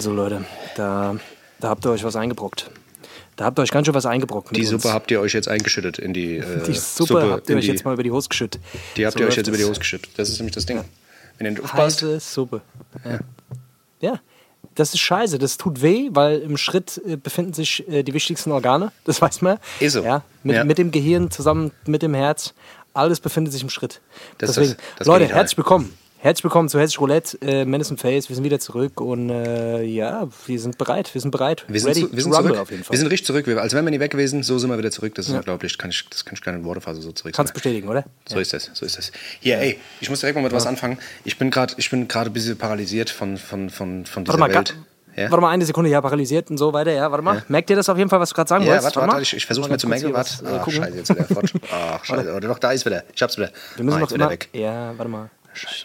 Also Leute, da, da habt ihr euch was eingebrockt. Da habt ihr euch ganz schön was eingebrockt. Die uns. Suppe habt ihr euch jetzt eingeschüttet in die, äh, Die Suppe, habt ihr euch die, jetzt mal über die Hose geschüttet. Die habt So ihr euch jetzt über die. Hose geschüttet. Das ist nämlich das Ding. Wenn ihr nicht aufpasst, Heiße Suppe. Ja. ja, das ist scheiße. Das tut weh, weil im Schritt äh, befinden sich äh, die wichtigsten Organe. Das weiß man. Ist so. Ja, mit, Ja. mit dem Gehirn zusammen mit dem Herz. Alles befindet sich im Schritt. Das Deswegen, das- das Leute, herzlich willkommen. Herzlich willkommen zu Hessisch Roulette, äh, Madison Face. Wir sind wieder zurück und äh, ja, wir sind bereit. Wir sind bereit. wir sind, Ready zu, wir sind zurück. auf jeden Fall. Wir sind richtig zurück. Als wären wir nie weg gewesen, so sind wir wieder zurück. Das ist unglaublich. Kann ich, das kann ich gar nicht in Worte fassen, so zurück. Kannst bestätigen, oder? So ist das, so ist das. Hier, ey, ich muss direkt mal mit was anfangen. Ich bin gerade, ich bin gerade ein bisschen paralysiert von, von, von, von dieser Warte mal, Welt. Ja? warte mal eine Sekunde, ja, paralysiert und so weiter, ja, warte mal. Ja. Merkt ihr das auf jeden Fall, was du gerade sagen Ja, wolltest? warte, warte, mal. ich, ich versuche mir zu merken. Warte. Ach, gucken. scheiße, jetzt wieder. Ach, scheiße. Oder doch, da ist wieder. Ich hab's wieder. Wir müssen ah, noch wieder immer, weg. Ja, warte mal.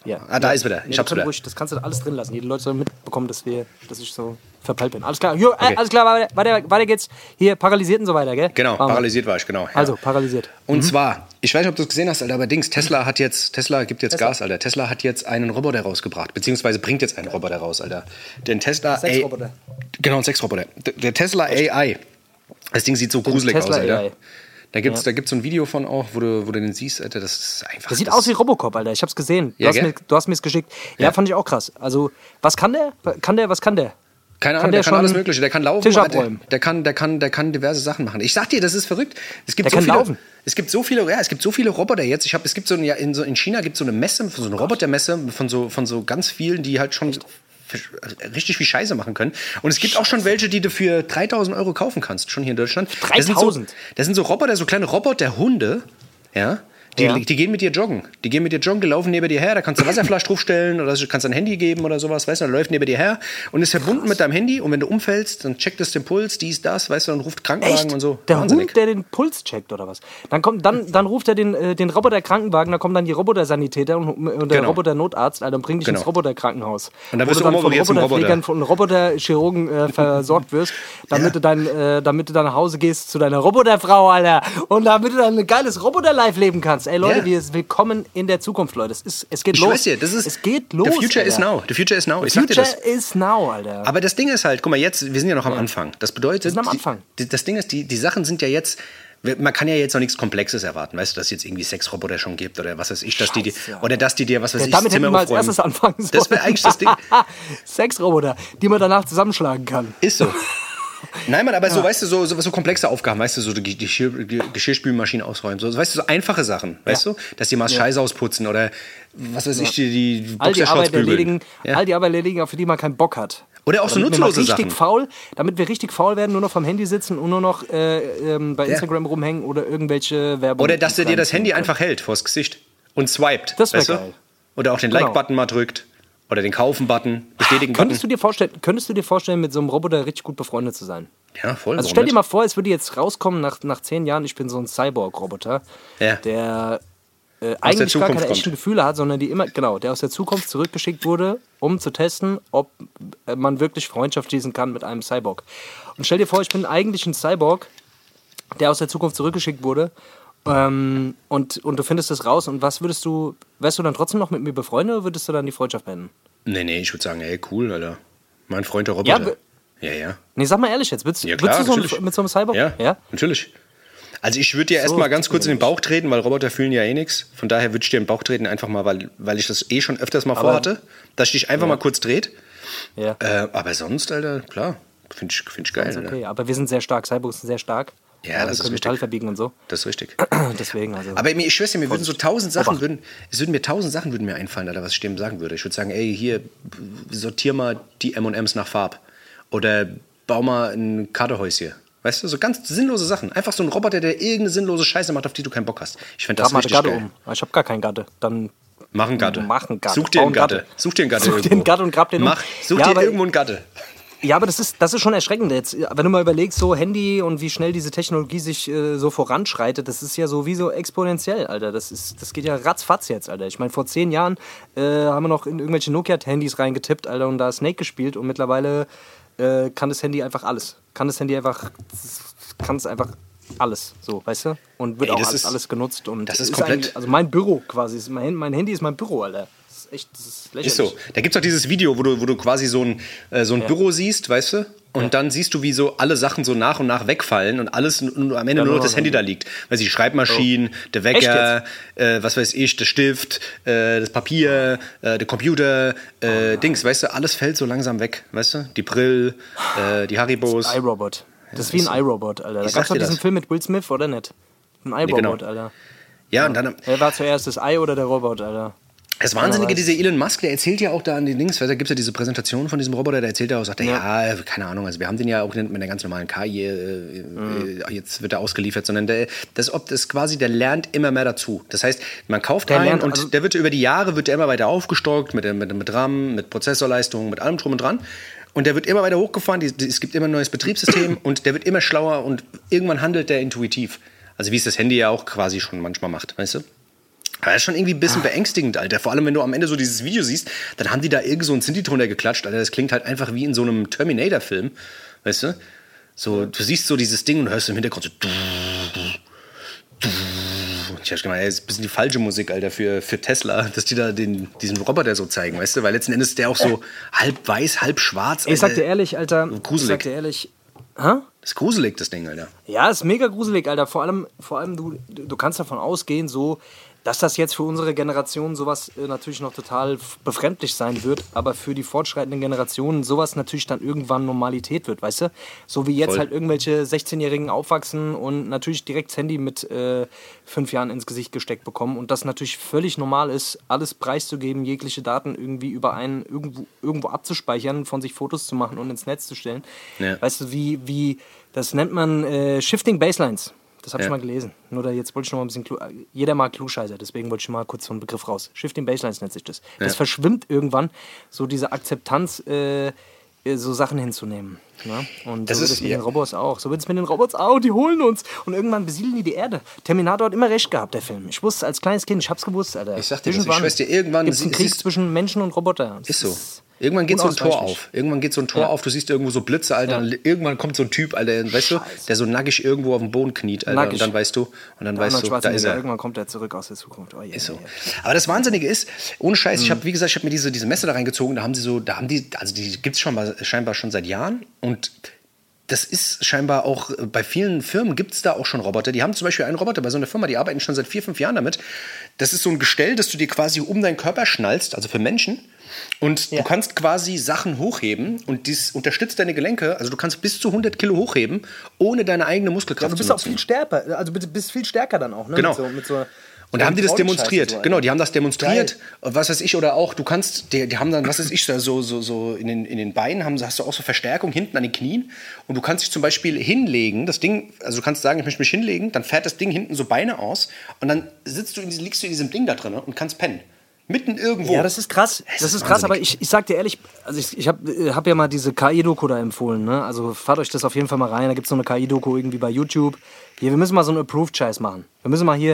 Ja. Ah, da ja. ist wieder. Ich Nee, hab's wieder. Ruhig, das kannst du alles drin lassen. Die Leute sollen mitbekommen, dass, wir, dass ich so verpeilt bin. Alles klar, jo, äh, Okay. alles klar, weiter, weiter, weiter geht's. Hier, paralysiert und so weiter, gell? Genau, wir. paralysiert war ich, genau. ja. Also, paralysiert. Und zwar, ich weiß nicht, ob du es gesehen hast, Alter, aber Dings, Tesla hat jetzt, Tesla gibt jetzt Tesla. Gas, Alter. Tesla hat jetzt einen Roboter rausgebracht, beziehungsweise bringt jetzt einen Roboter raus, Alter. Den Tesla Sexroboter. Genau, ein Sexroboter. Der, der Tesla AI. Das Ding sieht so gruselig Tesla aus, Alter. Da gibt's, Ja. da gibt's so ein Video von auch, wo du, wo du den siehst, Alter, das ist einfach. Das sieht das, aus wie Robocop, Alter. Ich hab's gesehen. Du Ja, hast mir, mir's geschickt. Ja, Ja. fand ich auch krass. Also, was kann der? Kann der, was kann der? Keine Kann Ahnung, der der, kann alles Mögliche. Der kann laufen, Tisch abräumen? der kann, der kann, der kann diverse Sachen machen. Ich sag dir, das ist verrückt. Es gibt Der so kann viele, laufen? Es gibt so viele, ja, es gibt so viele Roboter jetzt. Ich habe, es gibt so ein, ja, in, so in China gibt es so eine Messe, so eine Robotermesse von so, von so ganz vielen, die halt schon richtig viel Scheiße machen können. Und es gibt auch schon welche, die du für 3000 Euro kaufen kannst, schon hier in Deutschland. Das sind so, 3000? das sind so Roboter, so kleine Roboter-Hunde, ja. Die, Ja. die gehen mit dir joggen. Die gehen mit dir joggen, die laufen neben dir her. Da kannst du Wasserflasche draufstellen oder du kannst ein Handy geben oder sowas, weißt du, dann läuft neben dir her und ist verbunden mit deinem Handy. Und wenn du umfällst, dann checkt es den Puls, dies, das, weißt du, und ruft Krankenwagen Echt? und so. Der Wahnsinnig. Hund, der den Puls checkt oder was? Dann kommt, dann, dann ruft er den, äh, den Roboter-Krankenwagen, dann kommen dann die Roboter-Sanitäter und, und der Genau. Roboter-Notarzt, also dann bringen dich Genau. ins Roboter-Krankenhaus. Und dann wirst du von umoperiert zum Roboterpflegern, Roboter. von Roboter-Chirurgen äh, versorgt wirst, damit, Ja. du dein, äh, damit du dann nach Hause gehst zu deiner Roboterfrau, Alter. Und damit du dann ein geiles Roboter-Life leben kannst. Ey, Leute, Ja. wir willkommen in der Zukunft, Leute. Es, ist, es geht Ich los. weiß dir, das ist. es geht los. The future is Alter. now. The future is now. Ich sag dir Future das. is now, Alter. Aber das Ding ist halt, guck mal, jetzt, wir sind ja noch am Anfang. Das bedeutet, Wir sind am die- Anfang. Die, das Ding ist, die, die Sachen sind ja jetzt. Man kann ja jetzt noch nichts Komplexes erwarten, weißt du, dass es jetzt irgendwie Sexroboter schon gibt oder was weiß ich, dass die, die Scheiße, oder dass die dir was weiß Ja, ich, damit hätten Zimmer wir als erstes anfangen sollen. Das wäre eigentlich das Ding. Sexroboter, die man danach zusammenschlagen kann. Ist so. Nein, Mann, aber so, weißt du, so, so, so komplexe Aufgaben, weißt du, so die Geschirr, Geschirrspülmaschine ausräumen, so, weißt du, so einfache Sachen, weißt Ja. du, dass die mal Scheiße ausputzen oder was weiß ich, die, die all die Arbeit erledigen, Ja. all die Arbeit erledigen, auf die man keinen Bock hat. Oder auch so Damit nutzlose richtig Sachen. faul, damit wir richtig faul werden, nur noch vom Handy sitzen und nur noch äh, ähm, bei Ja. Instagram rumhängen oder irgendwelche Werbung. Oder dass der dir das Handy einfach hält vors Gesicht und swiped. Das wär weißt du? geil. Oder auch den Genau. Like-Button mal drückt. Oder den Kaufen-Button, Bestätigen-Button. Könntest du, dir vorstellen, könntest du dir vorstellen, mit so einem Roboter richtig gut befreundet zu sein? Ja, voll. Also stell dir nicht? mal vor, es würde jetzt rauskommen nach, nach zehn Jahren, ich bin so ein Cyborg-Roboter, Ja. der äh, eigentlich gar Zukunft keine echten kommt. Gefühle hat, sondern die immer, genau, der aus der Zukunft zurückgeschickt wurde, um zu testen, ob äh, man wirklich Freundschaft schließen kann mit einem Cyborg. Und stell dir vor, ich bin eigentlich ein Cyborg, der aus der Zukunft zurückgeschickt wurde. Ähm, und, und du findest das raus und was würdest du, wärst du dann trotzdem noch mit mir befreundet oder würdest du dann die Freundschaft beenden? Nee, nee, ich würde sagen, ey, cool, Alter. Mein Freund der Roboter. wir- Ja, ja. Nee, sag mal ehrlich jetzt, würdest, Ja, klar, würdest du so natürlich. mit so einem Cyborg? Ja, ja? natürlich. Also ich würde dir erstmal ganz kurz in den Bauch treten, weil Roboter fühlen ja eh nichts. Von daher würde ich dir in den Bauch treten, einfach mal, weil, weil ich das eh schon öfters mal vorhatte, dass ich dich einfach mal kurz dreht. Ja. Äh, aber sonst, Alter, klar, finde ich, find ich geil. Ist Alter. okay, aber wir sind sehr stark, Cyborgs sind sehr stark. Ja, wir das ist können richtig. Metall verbiegen und so. Das ist richtig. Deswegen, also. Aber ich schwöre dir, mir würden so tausend Sachen, würden, es würden mir tausend Sachen würden mir einfallen, Alter, was ich dem sagen würde. Ich würde sagen, ey, hier, sortier mal die M&M's nach Farb. Oder bau mal ein Kadehäuschen. Weißt du, so ganz sinnlose Sachen. Einfach so ein Roboter, der irgendeine sinnlose Scheiße macht, auf die du keinen Bock hast. Ich Grab das richtig Gatte geil. um. Ich habe gar keinen Gatte. Dann Mach einen Gatte. Mach einen Gatte. Such dir einen Gatte. Gatte. Such dir einen Gatte Such dir irgendwo. einen Gatte und grab den um. Mach, Such Ja, dir irgendwo einen Gatte. Ja, aber das ist, das ist schon erschreckend jetzt. Wenn du mal überlegst, so Handy und wie schnell diese Technologie sich äh, so voranschreitet, das ist ja so wie so exponentiell, Alter. Das, ist, das geht ja ratzfatz jetzt, Alter. Ich meine, vor zehn Jahren äh, haben wir noch in irgendwelche Nokia-Handys reingetippt, Alter, und da Snake gespielt und mittlerweile äh, kann das Handy einfach alles. Kann das Handy einfach, kann es einfach alles, so, weißt du? Und wird Ey, auch alles, ist- alles genutzt. Und das ist komplett- eigentlich- Also mein Büro quasi, ist mein, mein Handy ist mein Büro, Alter. Das ist echt, das ist lächerlich. Ist so. Da gibt es auch dieses Video, wo du, wo du quasi so ein, äh, so ein Büro siehst, weißt du? Und dann siehst du, wie so alle Sachen so nach und nach wegfallen und alles und am Ende nur nur noch das Handy da liegt. Weil die Schreibmaschinen, der Wecker, äh, was weiß ich, der Stift, äh, das Papier, äh, der Computer, äh, Dings, weißt du, alles fällt so langsam weg, weißt du? Die Brill, äh, die Haribos. iRobot. Das ist wie ein iRobot, Alter. Da gab es doch diesen das. Film mit Will Smith, oder nicht? Ein iRobot, genau. Alter. Ja, und dann Wer war zuerst, das Ei oder der Robot, Alter? Das Wahnsinnige, dieser Elon Musk, der erzählt ja auch da an den Links, weil da gibt es ja diese Präsentation von diesem Roboter, der erzählt ja auch, sagt er, ja. keine Ahnung, also wir haben den ja auch mit einer ganz normalen KI, äh, Mhm. äh, jetzt wird er ausgeliefert, sondern der, das, ob das quasi, der lernt immer mehr dazu. Das heißt, man kauft Der einen und also- der wird über die Jahre, wird der immer weiter aufgestockt mit, mit, mit RAM, mit Prozessorleistung, mit allem drum und dran. Und der wird immer weiter hochgefahren, die, die, es gibt immer ein neues Betriebssystem und der wird immer schlauer und irgendwann handelt der intuitiv. Also wie es das Handy ja auch quasi schon manchmal macht, weißt du? Aber das ist schon irgendwie ein bisschen beängstigend, Alter. Vor allem, wenn du am Ende so dieses Video siehst, dann haben die da irgend so ein Sinti drunter geklatscht, Alter. Das klingt halt einfach wie in so einem Terminator-Film, weißt du? So, du siehst so dieses Ding und hörst im Hintergrund so. Ich hab gemeint, ey, das ist ein bisschen die falsche Musik, Alter, für, für Tesla, dass die da den, diesen Roboter so zeigen, weißt du? Weil letzten Endes ist der auch so halb weiß, halb schwarz. Ich sag dir Alter. ehrlich, Alter. Ich gruselig. sag dir ehrlich. Hä? Das ist gruselig, das Ding, Alter. Ja, ist mega gruselig, Alter. Vor allem, vor allem du, du kannst davon ausgehen, so, dass das jetzt für unsere Generation sowas äh, natürlich noch total befremdlich sein wird, aber für die fortschreitenden Generationen sowas natürlich dann irgendwann Normalität wird, weißt du? So wie jetzt Voll. halt irgendwelche 16-Jährigen aufwachsen und natürlich direkt das Handy mit äh, fünf Jahren ins Gesicht gesteckt bekommen und das natürlich völlig normal ist, alles preiszugeben, jegliche Daten irgendwie über einen irgendwo, irgendwo abzuspeichern, von sich Fotos zu machen und ins Netz zu stellen. Ja. Weißt du, wie, wie, das nennt man äh, Shifting Baselines. Das habe ich Ja. mal gelesen. Nur da jetzt wollte ich noch mal ein bisschen. Klu Jeder mag Klugscheißer, deswegen wollte ich mal kurz so einen Begriff raus. Shifting Baselines nennt sich das. Das Ja. verschwimmt irgendwann, so diese Akzeptanz, äh, äh, so Sachen hinzunehmen. Ne? Und Das so wird ist- es mit ja. den Robots auch. So wird es mit den Robots auch, die holen uns. Und irgendwann besiedeln die die Erde. Terminator hat immer recht gehabt, der Film. Ich wusste als kleines Kind, ich hab's gewusst, Alter. Ich sag dir das, ich schwör's dir, irgendwann gibt's einen Krieg siehst- zwischen Menschen und Roboter. Das Ist so. Irgendwann geht so ein Tor auf. Irgendwann geht so ein Tor Ja. auf. Du siehst irgendwo so Blitze, Alter. Ja. Irgendwann kommt so ein Typ, Alter, weißt du, der so nackig irgendwo auf dem Boden kniet, Alter. Nackig. Und dann weißt du, und dann weißt Arnold du, da ist er. Irgendwann kommt er zurück aus der Zukunft. Oh, je, Ist so. je. Aber das Wahnsinnige ist, ohne Scheiß, Mhm. ich habe, wie gesagt, ich habe mir diese, diese Messe da reingezogen, da haben sie so, da haben die, also die gibt es schon mal, scheinbar schon seit Jahren und das ist scheinbar auch, äh, bei vielen Firmen gibt es da auch schon Roboter. Die haben zum Beispiel einen Roboter bei so einer Firma, die arbeiten schon seit vier, fünf Jahren damit. Das ist so ein Gestell, das du dir quasi um deinen Körper schnallst, also für Menschen. Und Ja. du kannst quasi Sachen hochheben und dies unterstützt deine Gelenke. Also du kannst bis zu 100 Kilo hochheben, ohne deine eigene Muskelkraft Du bist zu auch viel stärker, also du bist viel stärker dann auch, ne? Genau. Mit so, mit so, Und da haben die das demonstriert. so, genau, die haben das demonstriert. Was weiß ich, oder auch, du kannst, die, die haben dann, was weiß ich, so, so, so in, den, in den Beinen haben, hast du auch so Verstärkung hinten an den Knien. Und du kannst dich zum Beispiel hinlegen, das Ding, also du kannst sagen, ich möchte mich hinlegen, dann fährt das Ding hinten so Beine aus und dann sitzt du in, liegst du in diesem Ding da drin und kannst pennen. Mitten irgendwo. Ja, das ist krass. Es Das ist ist krass, aber ich, ich sag dir ehrlich, also ich, ich habe äh, hab ja mal diese KI-Doku da empfohlen, ne? Also fahrt euch das auf jeden Fall mal rein. Da gibt es so eine KI-Doku irgendwie bei YouTube. Hier, wir müssen mal so einen Approved-Scheiß machen. Wir müssen mal hier,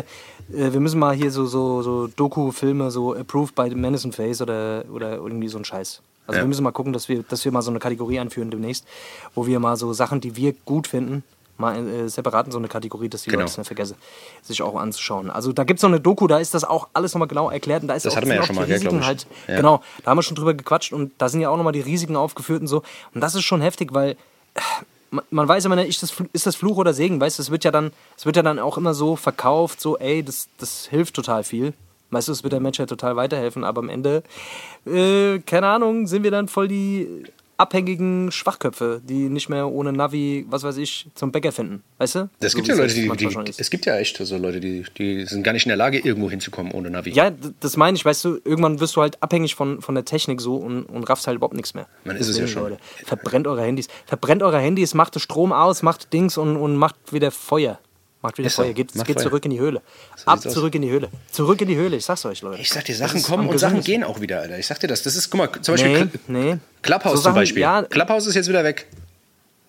äh, wir müssen mal hier so, so, so Doku-Filme, so Approved by Madison Face oder, oder irgendwie so ein Scheiß. Also Ja. wir müssen mal gucken, dass wir, dass wir mal so eine Kategorie einführen demnächst, wo wir mal so Sachen, die wir gut finden, mal äh, separat in so eine Kategorie, dass die Genau. Leute es nicht vergessen, sich auch anzuschauen. Also da gibt es so eine Doku, da ist das auch alles nochmal genau erklärt und da ist Das hatten wir ja schon mal, Risiken ich. halt, Ja. genau, da haben wir schon drüber gequatscht und da sind ja auch nochmal die Risiken aufgeführt und so. Und das ist schon heftig, weil äh, man, man weiß immer nicht, ist das, Fl- ist das Fluch oder Segen, weißt du, es wird ja dann, es wird ja dann auch immer so verkauft, so, ey, das, das hilft total viel. Weißt du, es wird der Menschheit total weiterhelfen, aber am Ende, äh, keine Ahnung, sind wir dann voll die abhängigen Schwachköpfe, die nicht mehr ohne Navi, was weiß ich, zum Bäcker finden. Weißt du? Das So gibt ja es Leute, die, die es gibt ja echt so Leute, die, die sind gar nicht in der Lage, irgendwo hinzukommen ohne Navi. Ja, das meine ich, weißt du, irgendwann wirst du halt abhängig von, von der Technik so und, und raffst halt überhaupt nichts mehr. Man ist es ja schon. Leute, verbrennt eure Handys. Verbrennt eure Handys, macht Strom aus, macht Dings und, und macht wieder Feuer. Macht wieder so. Feuer. Geht, geht zurück in die Höhle. Ab, sieht's aus. zurück in die Höhle. Zurück in die Höhle. Ich sag's euch, Leute. Ich sag dir, Sachen kommen und Sachen gehen auch wieder, Alter. Ich sag dir das. Das ist, guck mal, zum Beispiel Nee, nee. Clubhouse So zum Sachen, Beispiel. ja. Clubhouse ist jetzt wieder weg.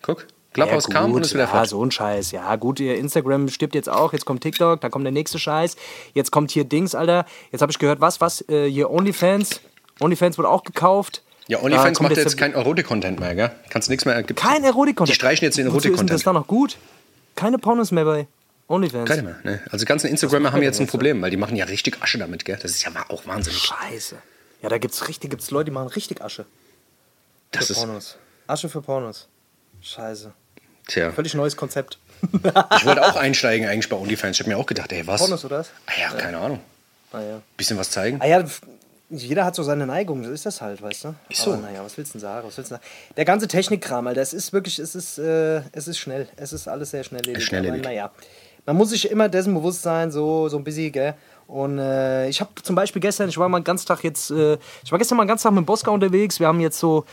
Guck, Clubhouse ja, kam und ist wieder ja, fort. so ein Scheiß. Ja, gut, ihr Instagram stirbt jetzt auch. Jetzt kommt TikTok, da kommt der nächste Scheiß. Jetzt kommt hier Dings, Alter. Jetzt habe ich gehört, was, was? Äh, hier OnlyFans. OnlyFans wurde auch gekauft. Ja, OnlyFans macht jetzt der- kein Erotik-Content mehr, gell? Kannst nichts mehr. Gibt, Kein Erotik-Content. Die streichen jetzt den Wozu ist Erotik-Content. das da noch gut? Keine Pornos mehr bei OnlyFans. Keine mehr. Ne? Also die ganzen Instagrammer haben jetzt ein so? Problem, weil die machen ja richtig Asche damit, gell? Das ist ja auch wahnsinnig. Scheiße. Ja, da gibt's richtig, gibt's Leute, die machen richtig Asche. Das für ist, Pornos. Asche für Pornos. Scheiße. tja. Völlig neues Konzept. Ich wollte auch einsteigen eigentlich bei OnlyFans. Ich habe mir auch gedacht, ey, was? Pornos oder was? Ah, ja, keine Ahnung. Naja. Bisschen was zeigen. Ah ja, jeder hat so seine Neigung, so ist das halt, weißt du? Ist so. Aber naja, was willst du denn sagen? Was willst du sagen? Der ganze Technikkram, Alter, es ist wirklich, es ist, äh, es ist schnell. Es ist alles sehr schnelllebig. Schnelllebig. Naja, man muss sich immer dessen bewusst sein, so, so ein bisschen, gell? Und äh, ich habe zum Beispiel gestern, ich war mal ganzen Tag jetzt, äh, ich war gestern mal ganzen Tag mit Bosca unterwegs. Wir haben jetzt so,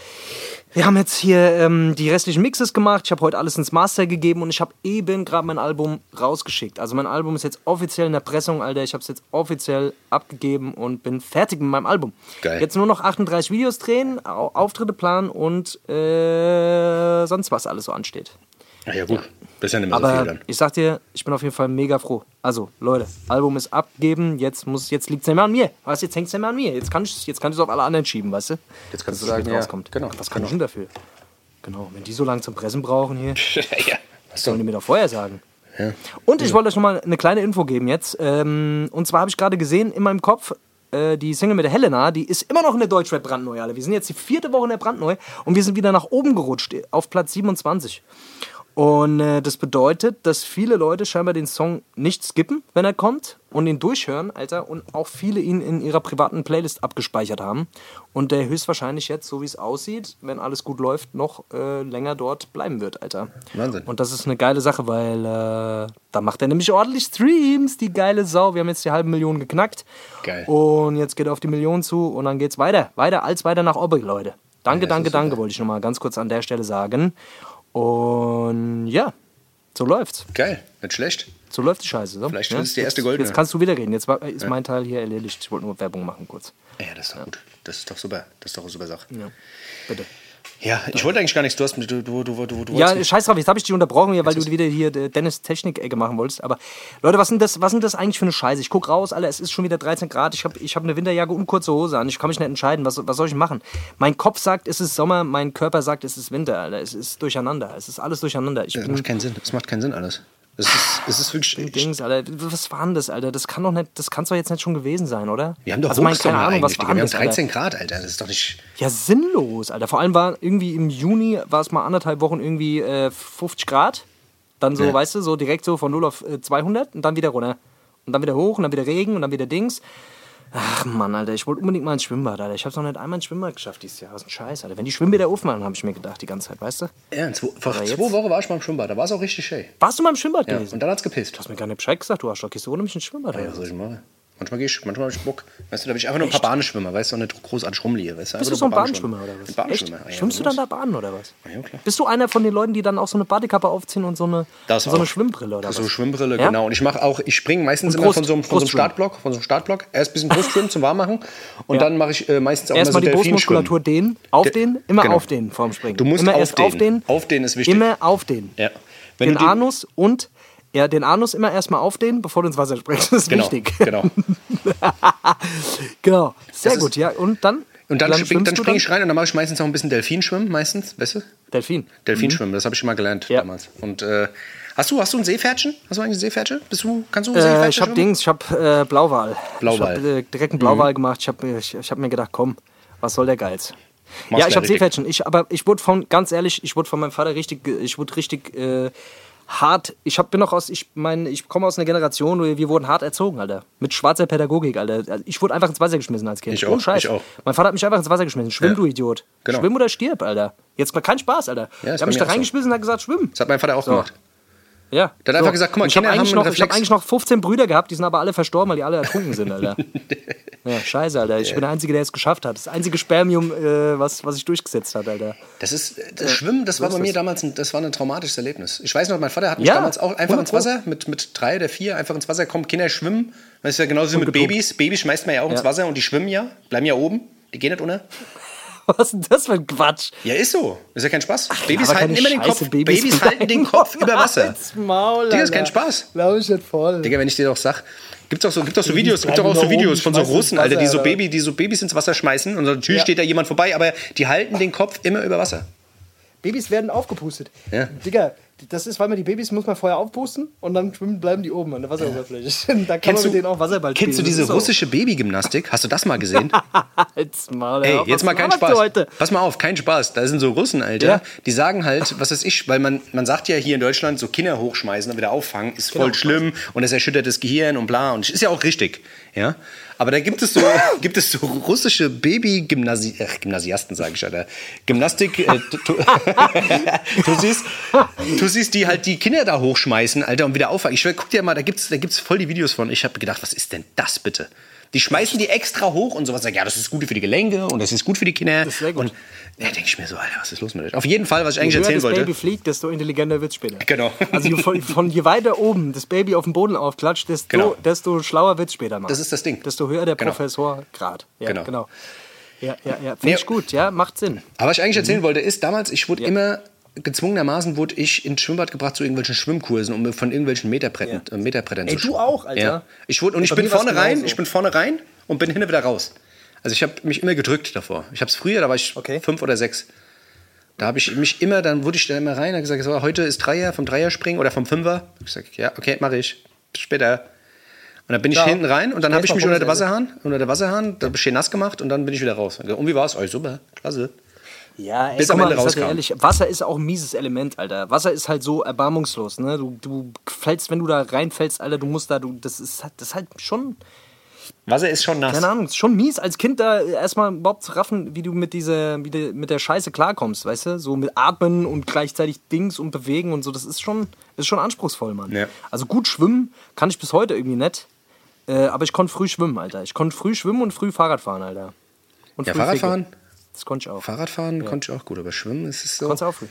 wir haben jetzt hier ähm, die restlichen Mixes gemacht. Ich habe heute alles ins Master gegeben und ich habe eben gerade mein Album rausgeschickt. Also mein Album ist jetzt offiziell in der Pressung, Alter. Ich habe es jetzt offiziell abgegeben und bin fertig mit meinem Album. Geil. Jetzt nur noch 38 Videos drehen, Au- Auftritte planen und äh, sonst was alles so ansteht. Ah, ja, gut. Das ist ja nicht mehr so Aber viel dann. ich sag dir, ich bin auf jeden Fall mega froh. Also, Leute, Album ist abgeben, jetzt, muss, jetzt liegt es nicht mehr an mir. Weißt jetzt hängt es nicht mehr an mir. Jetzt kann ich es auf alle anderen schieben, weißt du? Jetzt kannst Dass du sagen, ja, rauskommt. genau, Was kann genau. ich denn dafür? Genau, wenn die so lange zum Pressen brauchen hier, ja. was sollen die mir doch vorher sagen? Ja. Und ich wollte euch noch mal eine kleine Info geben jetzt. Ähm, und zwar habe ich gerade gesehen in meinem Kopf, äh, die Single mit der Helena, die ist immer noch in der Deutschrap brandneu, Alter. Wir sind jetzt die vierte Woche in der brandneu und wir sind wieder nach oben gerutscht, auf Platz 27. Und äh, das bedeutet, dass viele Leute scheinbar den Song nicht skippen, wenn er kommt und ihn durchhören, Alter, und auch viele ihn in ihrer privaten Playlist abgespeichert haben. Und der höchstwahrscheinlich jetzt, so wie es aussieht, wenn alles gut läuft, noch äh, länger dort bleiben wird, Alter. Wahnsinn. Und das ist eine geile Sache, weil äh, da macht er nämlich ordentlich Streams, die geile Sau. Wir haben jetzt die halbe Million geknackt. Geil. Und jetzt geht er auf die Million zu und dann geht's weiter. Weiter als weiter nach Obbe, Leute. Danke, das danke, danke, wollte ich nochmal ganz kurz an der Stelle sagen. Und ja, so läuft's. Geil, nicht schlecht. So läuft die Scheiße. So. Vielleicht ja? ist die erste jetzt, Goldene. Jetzt kannst du wieder reden. Jetzt war, ist mein Teil hier erledigt. Ich wollte nur Werbung machen kurz. Ja, das ist doch gut. Das ist doch super. Das ist doch eine super Sache. Ja, bitte. Ja, ich wollte eigentlich gar nichts. Du hast du, du, du, du, Ja, scheiß drauf, jetzt habe ich dich unterbrochen, weil du wieder hier äh, Dennis Technik-Ecke machen wolltest. Aber Leute, was sind das, was sind das eigentlich für eine Scheiße? Ich guck raus, Alter, es ist schon wieder 13 Grad. Ich habe ich hab eine Winterjacke und kurze Hose an. Ich kann mich nicht entscheiden, was, was soll ich machen? Mein Kopf sagt, es ist Sommer, mein Körper sagt, es ist Winter, Alter. Es ist durcheinander. Es ist alles durcheinander. Ich das bin macht keinen Sinn. Das macht keinen Sinn alles. Es ist, es ist wirklich. Dings, Alter. Was war denn das, Alter? Das kann doch nicht, das kann's doch jetzt nicht schon gewesen sein, oder? Wir haben doch also, mein, Hochsommer keine Ahnung, was war. Wir haben das, Alter? 13 Grad, Alter. Das ist doch nicht. Ja, sinnlos, Alter. Vor allem war irgendwie im Juni, war es mal anderthalb Wochen irgendwie äh, 50 Grad. Dann so, Ja. weißt du, so direkt so von 0 auf äh, 200 und dann wieder runter. Und dann wieder hoch und dann wieder Regen und dann wieder Dings. Ach Mann, Alter, ich wollte unbedingt mal ins Schwimmbad, Alter. Ich hab's noch nicht einmal ins Schwimmbad geschafft dieses Jahr. Was ein Scheiß, Alter. Wenn die Schwimmbäder aufmachen, habe ich mir gedacht die ganze Zeit, weißt du? Ja, zwei, vor zwei jetzt- Wochen war ich mal im Schwimmbad. Da war es auch richtig schön. Warst du mal im Schwimmbad Ja. gewesen? Und dann hat's gepisst. Du hast mir gar nicht Bescheid gesagt, du Arschloch. Gehst du ohne mich ins Schwimmbad? Ja, was soll ich machen? Manchmal gehe ich, manchmal habe ich Bock. Weißt du, da bin ich einfach nur ein paar Bahnenschwimmer, weißt du, und nicht großartig rumliege. Weißt du, Bist du so ein Bahnschwimmer oder was? Ein Bahnschwimmer. Echt? Ja, Schwimmst du was? dann da Bahnen oder was? Ja, klar. Bist du einer von den Leuten, die dann auch so eine Badekappe aufziehen und so eine, Das so eine. Schwimmbrille oder So was? Schwimmbrille, Ja? genau. Und ich mache auch, ich springe meistens Und immer Brust- von so einem, von so einem. Startblock, von so einem Startblock. Erst ein bisschen Brustschwimmen zum Warmmachen und dann mache ich äh, meistens auch Erstmal die immer so Brustmuskulatur Delfinschwimmen. dehnen, auf De- den, immer genau. auf den vorm Springen. Du musst immer erst aufdehnen. aufdehnen. Ist wichtig. Immer aufdehnen. Ja. Wenn Den die- Anus und ja, den Anus immer erstmal aufdehnen, bevor du ins Wasser springst. Das ist Genau, wichtig. genau. genau. Sehr ist- gut, ja. Und dann? Und dann, spring, dann springe ich rein und dann mache ich meistens auch ein bisschen Delfinschwimmen, meistens, weißt du? Delfin. Delfinschwimmen, das habe ich schon mal gelernt Ja. damals. Und äh, hast du, hast du ein Seepferdchen? Hast du eigentlich ein Seepferdchen? Bist du, kannst du ein Äh, Seepferdchen ich habe? Dings, ich habe äh, Blauwal. Blauwal. Ich habe äh, direkt einen Blauwal gemacht. Ich habe ich, ich hab mir gedacht, komm, was soll der Geiz? Mach's ja, ich habe. Seepferdchen. Ich, aber ich wurde von, ganz ehrlich, ich wurde von meinem Vater richtig, ich wurde richtig äh, hart. Ich hab, bin noch aus, ich mein, ich komme aus einer Generation, wo wir, wurden hart erzogen, Alter. Mit schwarzer Pädagogik, Alter. Also Ich wurde einfach ins Wasser geschmissen als Kind. Ich auch, Scheiß. ich auch. Mein Vater hat mich einfach ins Wasser geschmissen. Schwimm, Ja. du Idiot. Genau. Schwimm oder stirb, Alter. Jetzt mal kein Spaß, Alter. Ja, er hat mich da auch so. reingeschmissen und hat gesagt, schwimm. Das hat mein Vater auch So. gemacht. Ja. Der hat einfach gesagt, guck mal, ich habe Kinder haben eigentlich, einen noch- ich hab Reflex. eigentlich noch 15 Brüder gehabt, die sind aber alle verstorben, weil die alle ertrunken sind, Alter. ja, scheiße, Alter. Ich bin der Einzige, der es geschafft hat. Das einzige Spermium, äh, was, was sich durchgesetzt hat, Alter. Das ist das Schwimmen, das war so bei ist mir das. damals ein, das war ein traumatisches Erlebnis. Ich weiß noch, mein Vater hat mich Ja, damals auch einfach 100 ins Wasser mit, mit drei oder vier einfach ins Wasser kommen, Kinder schwimmen. Das ist ja genauso wie mit. Babys. Babys schmeißt man ja auch ins Ja. Wasser und die schwimmen ja, bleiben ja oben. Die gehen nicht unter. Was ist denn das für ein Quatsch? Ja, ist so. Ist ja kein Spaß. Babys aber halten immer den Kopf. Babys, Babys halten den Kopf über Wasser. Maul, Digga, ist kein. Spaß. Glaub ich nicht voll. Digga, wenn ich dir doch sag, gibt's auch so, gibt's auch so Babys Videos, gibt's doch auch so Videos von so Russen, Alter, die so Baby, die so Babys ins Wasser schmeißen und natürlich Ja. steht da jemand vorbei, aber die halten den Kopf immer über Wasser. Babys werden aufgepustet. Ja. Digga, das ist, weil man die Babys muss man vorher aufpusten und dann schwimmen, bleiben die oben an der Wasseroberfläche. da kann Kennst man mit du, denen auch Wasserball spielen. kennst du diese russische Babygymnastik? Hast du das mal gesehen? Halt's Maul, Ey, auf, jetzt mal kein Spaß. Heute? Pass mal auf, kein Spaß. Da sind so Russen, Alter. Ja. Die sagen halt, was weiß ich, weil man, man sagt ja hier in Deutschland, so Kinder hochschmeißen und wieder auffangen, ist voll Genau. schlimm und es erschüttert das Gehirn und bla. Und ist ja auch richtig. Ja? Aber da gibt es so, gibt es so russische Baby-Gymnasi äh, Gymnasiasten, sage ich, Alter. Gymnastik. Äh, du, siehst, du siehst, die halt die Kinder da hochschmeißen, Alter, und wieder auffangen. Ich schwör, guck dir mal, da gibt's, da gibt's voll die Videos von. Ich habe gedacht, was ist denn das bitte? Die schmeißen die extra hoch und sowas. Sagen, ja, das ist gut für die Gelenke und das ist gut für die Kinder. Das ist gut. Und da denke ich mir so, Alter, was ist los mit euch? Auf jeden Fall, was ich eigentlich Je höher erzählen das wollte. Baby fliegt, desto intelligenter wird es später. Genau. Also je von, von je weiter oben das Baby auf den Boden aufklatscht, desto, Genau. desto schlauer wird es später mal. Das ist das Ding. Desto höher der Genau. Professorgrad. Ja, Genau. genau. Ja, ja, ja. Finde ich gut, ja, macht Sinn. Aber was ich eigentlich Mhm. erzählen wollte, ist, damals, ich wurde immer, gezwungenermaßen wurde ich ins Schwimmbad gebracht zu irgendwelchen Schwimmkursen und von irgendwelchen Meterbrettern, Ja. äh, Meterbrettern Ey, zu du schwimmen. auch, Alter. Ja. Ich wurde, und ich bin vorne rein, genauso. ich bin vorne rein und bin hinten wieder raus. Also ich habe mich immer gedrückt davor. Ich habe es früher, da war ich Okay. fünf oder sechs. Da habe ich mich immer, dann wurde ich da immer rein, habe gesagt, so, heute ist Dreier, vom Dreier springen oder vom Fünfer. Ich sage, ja, okay, mache ich. Bis später. Und dann bin ich Ja. hinten rein und dann habe ich mich unter der. Wasserhahn, unter der Wasserhahn, da schön nass gemacht und dann bin ich wieder raus. Und wie war's? Oh, super, klasse. Ja, ey, Bis am mal, Ende dir rauskam. ehrlich, Wasser ist auch ein mieses Element, Alter. Wasser ist halt so erbarmungslos, ne? Du, du fällst, wenn du da reinfällst, Alter, du musst da, du, das ist halt, das ist halt schon, Wasser ist schon nass. keine Ahnung, ist schon mies, als Kind da erstmal überhaupt zu raffen, wie du mit dieser, wie du mit der Scheiße klarkommst, weißt du? So mit Atmen und gleichzeitig Dings und Bewegen und so, das ist schon, ist schon anspruchsvoll, Mann. Ja. Also gut schwimmen kann ich bis heute irgendwie nicht. Äh, aber ich konnte früh schwimmen, Alter. Ich konnte früh schwimmen und früh Fahrrad fahren, Alter. Und Ja, früh Fahrradfahren? Fege. Das konnte ich auch. Fahrradfahren konnte ich auch gut, aber Schwimmen ist es so. Konntest auch früh.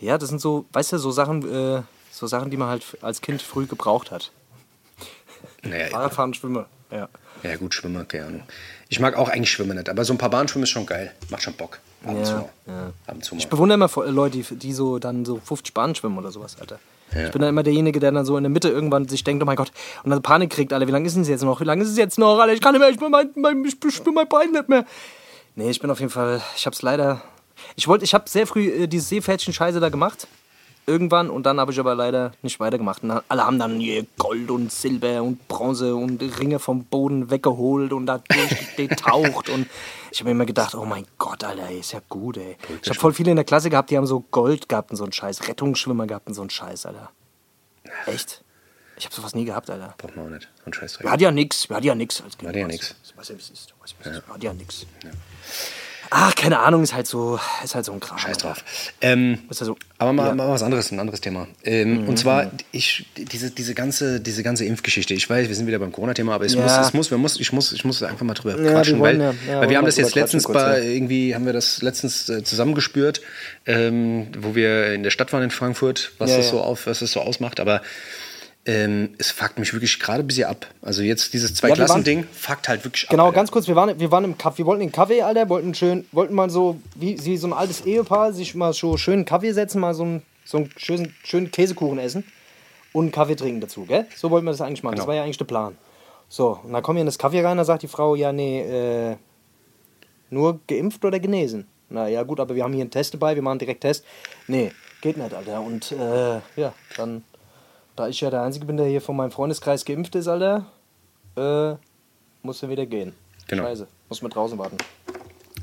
Ja, das sind so, weißt du, so Sachen, äh, so Sachen, die man halt als Kind früh gebraucht hat. Naja, Fahrradfahren, Schwimmen. Ja. ja, gut, Schwimmer, keine Ahnung. Ich mag auch eigentlich Schwimmen nicht, aber so ein paar Bahnschwimmen ist schon geil. Macht schon Bock. Ab und Ja, ja. Ab und zu mal. Ich bewundere immer vor- Leute, die, so dann so 50 Bahnen schwimmen oder sowas, Alter. Ja. Ich bin dann immer derjenige, der dann so in der Mitte irgendwann sich denkt, oh mein Gott, und dann Panik kriegt, Alter, wie lange ist es jetzt noch? Wie lange ist es jetzt noch, Alter? Ich kann nicht mehr, ich spüre mein, mein, ich mein Bein nicht mehr. Nee, ich bin auf jeden Fall, ich hab's leider, ich wollte, ich habe sehr früh äh, dieses Seepferdchen-Scheiße da gemacht. Irgendwann und dann habe ich aber leider nicht weitergemacht. Und alle haben dann hier Gold und Silber und Bronze und Ringe vom Boden weggeholt und da durchgetaucht. und ich habe mir immer gedacht, oh mein Gott, Alter, ey, ist ja gut, ey. Ich habe voll viele in der Klasse gehabt, die haben so Gold gehabt und so einen Scheiß, Rettungsschwimmer gehabt und so einen Scheiß, Alter. Echt? Ich habe sowas nie gehabt, Alter. Braucht man auch nicht. So ein Scheißdreck. Wir hatten ja nix, wir hatten ja nix als Kind. Wir hatten ja Weißt nix. du, Weißt du, wie es ist? Weißt du, wie es ist? Wir hatten ja nix. Ach, keine Ahnung, ist halt so, ist halt so ein Kram. Scheiß drauf. Ähm, ja so, aber mal, Ja. Mhm, mal was anderes, ein anderes Thema. Ähm, Und zwar, ich, diese, diese, ganze, diese ganze Impfgeschichte. Ich weiß, wir sind wieder beim Corona-Thema, aber es Ja. muss, es muss, wir muss, ich, muss, ich muss einfach mal drüber wir quatschen, weil, wollen ja- ja, weil wollen wir haben das jetzt letztens kurz, bei, ja. irgendwie haben wir das letztens äh, zusammengespürt, ähm, wo wir in der Stadt waren in Frankfurt, was, Ja, das, ja. So auf, was das so ausmacht. Aber ähm, es fuckt mich wirklich gerade ein bisschen ab. Also jetzt dieses Zwei-Klassen-Ding fuckt halt wirklich ab. Genau, ganz kurz, wir waren, wir waren im Kaffee, wir wollten den Kaffee, Alter, wollten schön, wollten mal so, wie, wie so ein altes Ehepaar, sich mal so schön einen Kaffee setzen, mal so einen, so einen schönen, schönen Käsekuchen essen und einen Kaffee trinken dazu, gell? So wollten wir das eigentlich machen, das Genau. war ja eigentlich der Plan. So, und dann kommen wir in das Kaffee rein, da sagt die Frau, ja, nee, äh, nur geimpft oder genesen? Na ja, gut, aber wir haben hier einen Test dabei, wir machen direkt Test. Nee, geht nicht, Alter. Und äh, ja, dann, da ich ja der Einzige bin, der hier von meinem Freundeskreis geimpft ist, Alter, äh, muss er wieder gehen. Genau. Scheiße, muss man draußen warten.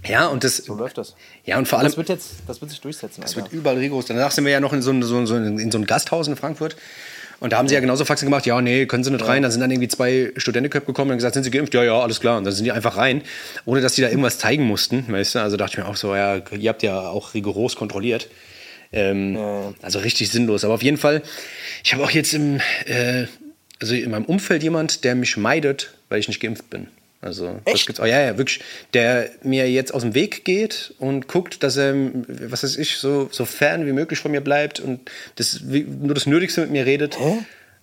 Ja, und das, So läuft das. ja, und vor allem, Das wird jetzt, das wird sich durchsetzen, Es Alter. wird überall rigoros. Danach sind wir ja noch in so, ein- so, ein- so, ein- in so ein Gasthaus in Frankfurt. Und da haben sie ja genauso Faxen gemacht, ja, nee, können sie nicht rein. Dann sind dann irgendwie zwei Studentenköpfe gekommen und gesagt, sind sie geimpft? Ja, ja, alles klar. Und dann sind die einfach rein, ohne dass die da irgendwas zeigen mussten, weißt du. Also dachte ich mir auch so, ja, ihr habt ja auch rigoros kontrolliert. Ähm, Also richtig sinnlos. Aber auf jeden Fall, Ich habe auch jetzt im, äh, also in meinem Umfeld jemand, der mich meidet, weil ich nicht geimpft bin. Also das Echt? gibt's auch. Ja, ja, wirklich. Der mir jetzt aus dem Weg geht und guckt, dass er, was weiß ich, so, so fern wie möglich von mir bleibt und das, nur das Nötigste mit mir redet. Hä?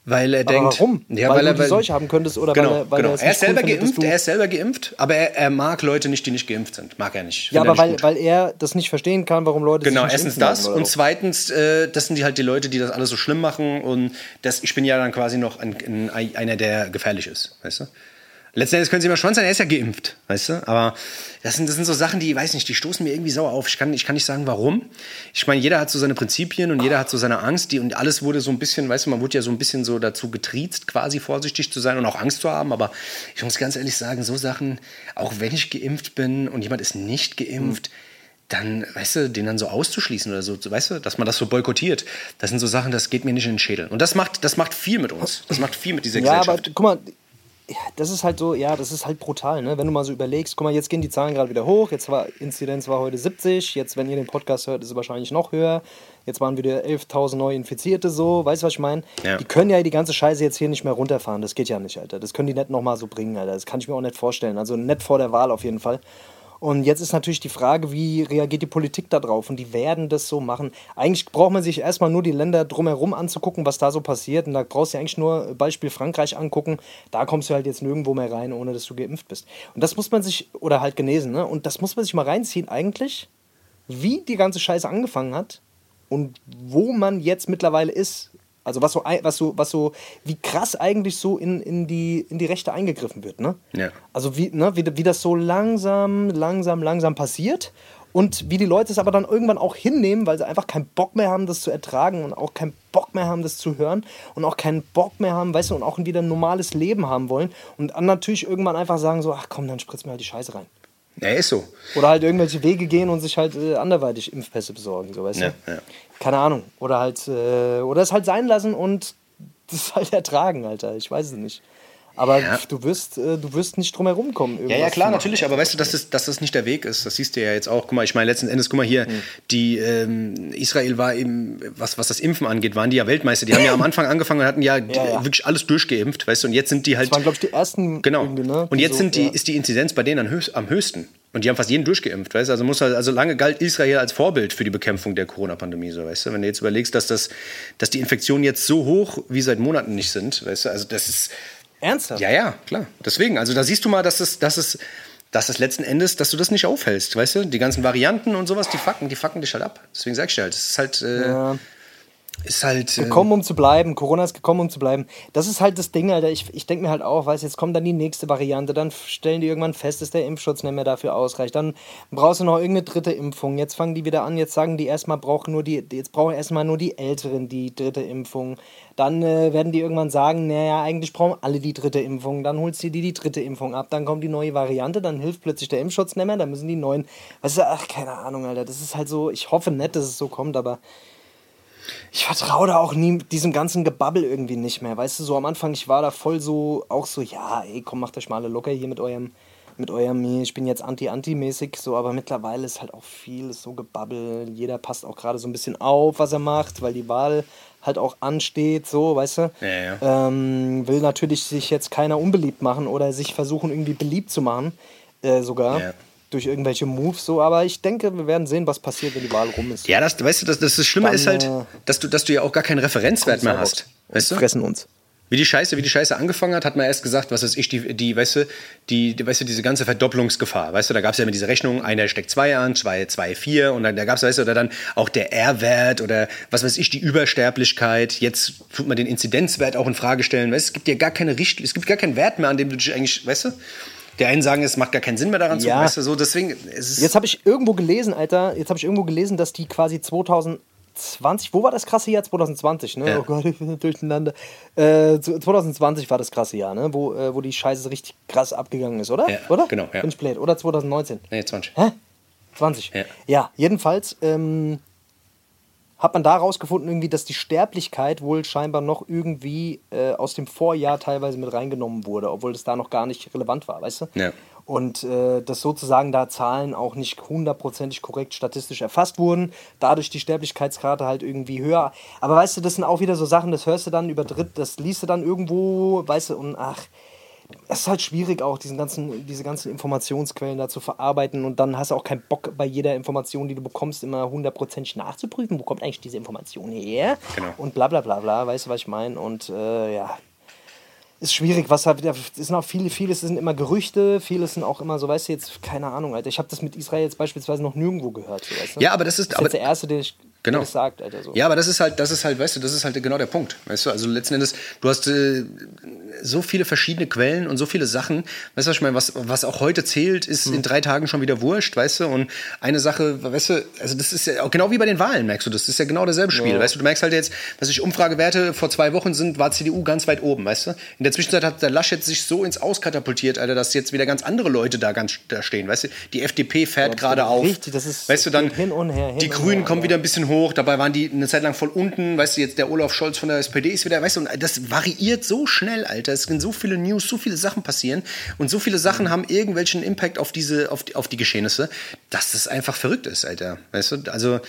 Weil er Aber denkt. warum? Ja, weil, weil, du er. die Weil, Seuche haben könntest oder genau, weil er, weil genau. er es Er ist cool selber dass geimpft, er ist selber geimpft, aber er, er mag Leute nicht, die nicht geimpft sind. Mag er nicht. Ja, er aber weil, gut. weil er das nicht verstehen kann, warum Leute Genau, sich nicht erstens impfen das und zweitens, äh, das sind die halt die Leute, die das alles so schlimm machen und das, ich bin ja dann quasi noch ein, ein, einer, der gefährlich ist, weißt du? Letzten Endes können sie mal schwanz sein, er ist ja geimpft, weißt du? Aber das sind, das sind so Sachen, die, weiß nicht, die stoßen mir irgendwie sauer auf. Ich kann, ich kann nicht sagen, warum. Ich meine, jeder hat so seine Prinzipien und jeder hat so seine Angst. Die, und alles wurde so ein bisschen, weißt du, man wurde ja so ein bisschen so dazu getriezt, quasi vorsichtig zu sein und auch Angst zu haben. Aber ich muss ganz ehrlich sagen, so Sachen, auch wenn ich geimpft bin und jemand ist nicht geimpft, dann, weißt du, den dann so auszuschließen oder so, weißt du, dass man das so boykottiert, das sind so Sachen, das geht mir nicht in den Schädel. Und das macht, das macht viel mit uns. Das macht viel mit dieser Ja, aber Gesellschaft. guck mal, ja, das ist halt so, ja, das ist halt brutal, ne? Wenn du mal so überlegst, guck mal, jetzt gehen die Zahlen gerade wieder hoch. Jetzt war Inzidenz war heute 70, jetzt, wenn ihr den Podcast hört, ist es wahrscheinlich noch höher. Jetzt waren wieder 11.000 neu Infizierte so, weißt du, was ich meine? Ja. Die können ja die ganze Scheiße jetzt hier nicht mehr runterfahren. Das geht ja nicht, Alter. Das können die nicht nochmal so bringen, Alter. Das kann ich mir auch nicht vorstellen. Also nicht vor der Wahl auf jeden Fall. Und jetzt ist natürlich die Frage, wie reagiert die Politik darauf? Und die werden das so machen. Eigentlich braucht man sich erstmal nur die Länder drumherum anzugucken, was da so passiert. Und da brauchst du eigentlich nur Beispiel Frankreich angucken. Da kommst du halt jetzt nirgendwo mehr rein, ohne dass du geimpft bist. Und das muss man sich, oder halt genesen, ne? Und das muss man sich mal reinziehen, eigentlich, wie die ganze Scheiße angefangen hat und wo man jetzt mittlerweile ist. Also was so, was so, was so, wie krass eigentlich so in, in, die, in die Rechte eingegriffen wird, ne? Ja. Also wie, ne, wie, wie das so langsam, langsam, langsam passiert und wie die Leute es aber dann irgendwann auch hinnehmen, weil sie einfach keinen Bock mehr haben, das zu ertragen und auch keinen Bock mehr haben, das zu hören und auch keinen Bock mehr haben, weißt du, und auch wieder ein normales Leben haben wollen und dann natürlich irgendwann einfach sagen so, ach komm, dann spritz mir halt die Scheiße rein. Ja, ist so. Oder halt irgendwelche Wege gehen und sich halt äh, anderweitig Impfpässe besorgen, so weißt Ja, du? ja. Keine Ahnung. Oder halt, äh, oder es halt sein lassen und das halt ertragen, Alter. Ich weiß es nicht. Aber Ja. du wirst, äh, du wirst nicht drum herum kommen. Ja, ja, klar, natürlich, aber weißt du, dass das, dass das nicht der Weg ist. Das siehst du ja jetzt auch. Guck mal, ich meine, letzten Endes, guck mal hier, die ähm, Israel war eben, was, was das Impfen angeht, waren die ja Weltmeister. Die haben ja am Anfang angefangen und hatten ja, Ja, wirklich alles durchgeimpft, weißt du, und jetzt sind die halt. Das waren, glaube ich, die ersten. Genau. Ne? Und jetzt so, sind die, ist die Inzidenz bei denen höchst, am höchsten. Und die haben fast jeden durchgeimpft, weißt du? Also, muss halt, also lange galt Israel als Vorbild für die Bekämpfung der Corona-Pandemie, so, weißt du? Wenn du jetzt überlegst, dass, das, dass die Infektionen jetzt so hoch wie seit Monaten nicht sind, weißt du? Also, das ist. Ernsthaft? Ja, ja, klar. Deswegen, also da siehst du mal, dass es, dass es, dass es letzten Endes, dass du das nicht aufhältst, weißt du? Die ganzen Varianten und sowas, die fucken, die fucken dich halt ab. Deswegen sag ich dir halt, es ist halt, äh, Ja. Ist halt. Äh, gekommen, um zu bleiben. Corona ist gekommen, um zu bleiben. Das ist halt das Ding, Alter. Ich, ich denke mir halt auch, weißt jetzt kommt dann die nächste Variante. Dann stellen die irgendwann fest, dass der Impfschutz nicht mehr dafür ausreicht. Dann brauchst du noch irgendeine dritte Impfung. Jetzt fangen die wieder an. Jetzt sagen die erstmal, brauchen nur die, jetzt brauchen erstmal nur die Älteren die dritte Impfung. Dann äh, werden die irgendwann sagen, naja, eigentlich brauchen alle die dritte Impfung. Dann holst du dir die dritte Impfung ab. Dann kommt die neue Variante. Dann hilft plötzlich der Impfschutz nicht mehr. Dann müssen die neuen. Weißt du, ach, keine Ahnung, Alter. Das ist halt so. Ich hoffe nicht, dass es so kommt, aber ich vertraue da auch nie diesem ganzen Gebabbel irgendwie nicht mehr. Weißt du, so am Anfang, ich war da voll so, auch so, ja, ey, komm, macht euch mal alle locker hier mit eurem, mit eurem, ich bin jetzt anti-anti-mäßig, so, aber mittlerweile ist halt auch viel so Gebabbel. Jeder passt auch gerade so ein bisschen auf, was er macht, weil die Wahl halt auch ansteht, so, weißt du. Ja, ja. Ähm, will natürlich sich jetzt keiner unbeliebt machen oder sich versuchen, irgendwie beliebt zu machen, äh, sogar. Ja. Durch irgendwelche Moves so, aber ich denke, wir werden sehen, was passiert, wenn die Wahl rum ist. ja, das, weißt du, das, das, das Schlimme Dann, ist halt, äh, dass du, dass du ja auch gar keinen Referenzwert mehr hast. Weißt du? fressen uns. Wie die Scheiße, wie die Scheiße angefangen hat, hat man erst gesagt, was ist ich, die, die, weißt du, die, die, weißt du, diese ganze Verdopplungsgefahr, weißt du, da gab es ja immer diese Rechnung, einer steckt zwei an, zwei, zwei, vier und dann da gab es, weißt du, oder dann auch der R-Wert oder was weiß ich, die Übersterblichkeit, jetzt tut man den Inzidenzwert auch in Frage stellen, weißt du, es gibt ja gar keine Richt, es gibt gar keinen Wert mehr, an dem du dich eigentlich, weißt du, der einen sagen, es macht gar keinen Sinn mehr daran zu, Ja. weißt du, so, deswegen, Jetzt habe ich irgendwo gelesen, Alter, jetzt habe ich irgendwo gelesen, dass die quasi 2020, wo war das krasse Jahr? 2020, ne? Ja. Oh Gott, ich bin durcheinander. Äh, zu- 2020 war das krasse Jahr, ne? Wo, äh, wo die Scheiße richtig krass abgegangen ist, oder? Ja, oder? genau, ja. Bin ich blöd. Oder 2019? nee, 20. Hä? 20. Ja. ja jedenfalls ähm, hat man da rausgefunden, irgendwie, dass die Sterblichkeit wohl scheinbar noch irgendwie äh, aus dem Vorjahr teilweise mit reingenommen wurde, obwohl das da noch gar nicht relevant war, weißt du? Ja. und äh, dass sozusagen da Zahlen auch nicht hundertprozentig korrekt statistisch erfasst wurden, dadurch die Sterblichkeitsrate halt irgendwie höher. Aber weißt du, das sind auch wieder so Sachen, das hörst du dann über Dritt, das liest du dann irgendwo, weißt du, und ach, es ist halt schwierig auch, diesen ganzen, diese ganzen Informationsquellen da zu verarbeiten und dann hast du auch keinen Bock bei jeder Information, die du bekommst, immer hundertprozentig nachzuprüfen, wo kommt eigentlich diese Information her Genau. und bla bla bla bla, weißt du, was ich meine? Und äh, ja, ist schwierig, was halt, es sind auch viele, vieles sind immer Gerüchte, vieles sind auch immer so, weißt du, jetzt, keine Ahnung, Alter, ich habe das mit Israel jetzt beispielsweise noch nirgendwo gehört, so, weißt du? Ja, aber das ist- das ist aber- der Erste, der, ich, Genau. der das sagt, Alter, so. Ja, aber das ist halt, das ist halt, weißt du, das ist halt genau der Punkt. Weißt du, also letzten Endes, du hast äh, so viele verschiedene Quellen und so viele Sachen. Weißt du, was ich meine, was, was auch heute zählt, ist Hm. in drei Tagen schon wieder wurscht, weißt du? Und eine Sache, weißt du, also das ist ja auch genau wie bei den Wahlen, merkst du, das ist ja genau dasselbe Spiel. Ja. Weißt du, du merkst halt jetzt, dass ich Umfragewerte vor zwei Wochen sind, war CDU ganz weit oben, weißt du? In der Zwischenzeit hat der Laschet sich so ins Auskatapultiert, Alter, dass jetzt wieder ganz andere Leute da ganz da stehen, weißt du? Die FDP fährt gerade auf. Richtig, das ist weißt du, dann hin und her, hin die Grünen her, kommen wieder ein bisschen hoch, dabei waren die eine Zeit lang voll unten, weißt du, jetzt der Olaf Scholz von der SPD ist wieder, weißt du, und das variiert so schnell, Alter. Es sind so viele News, so viele Sachen passieren und so viele Sachen haben irgendwelchen Impact auf diese, auf die, auf die Geschehnisse, dass das einfach verrückt ist, Alter. Weißt du, also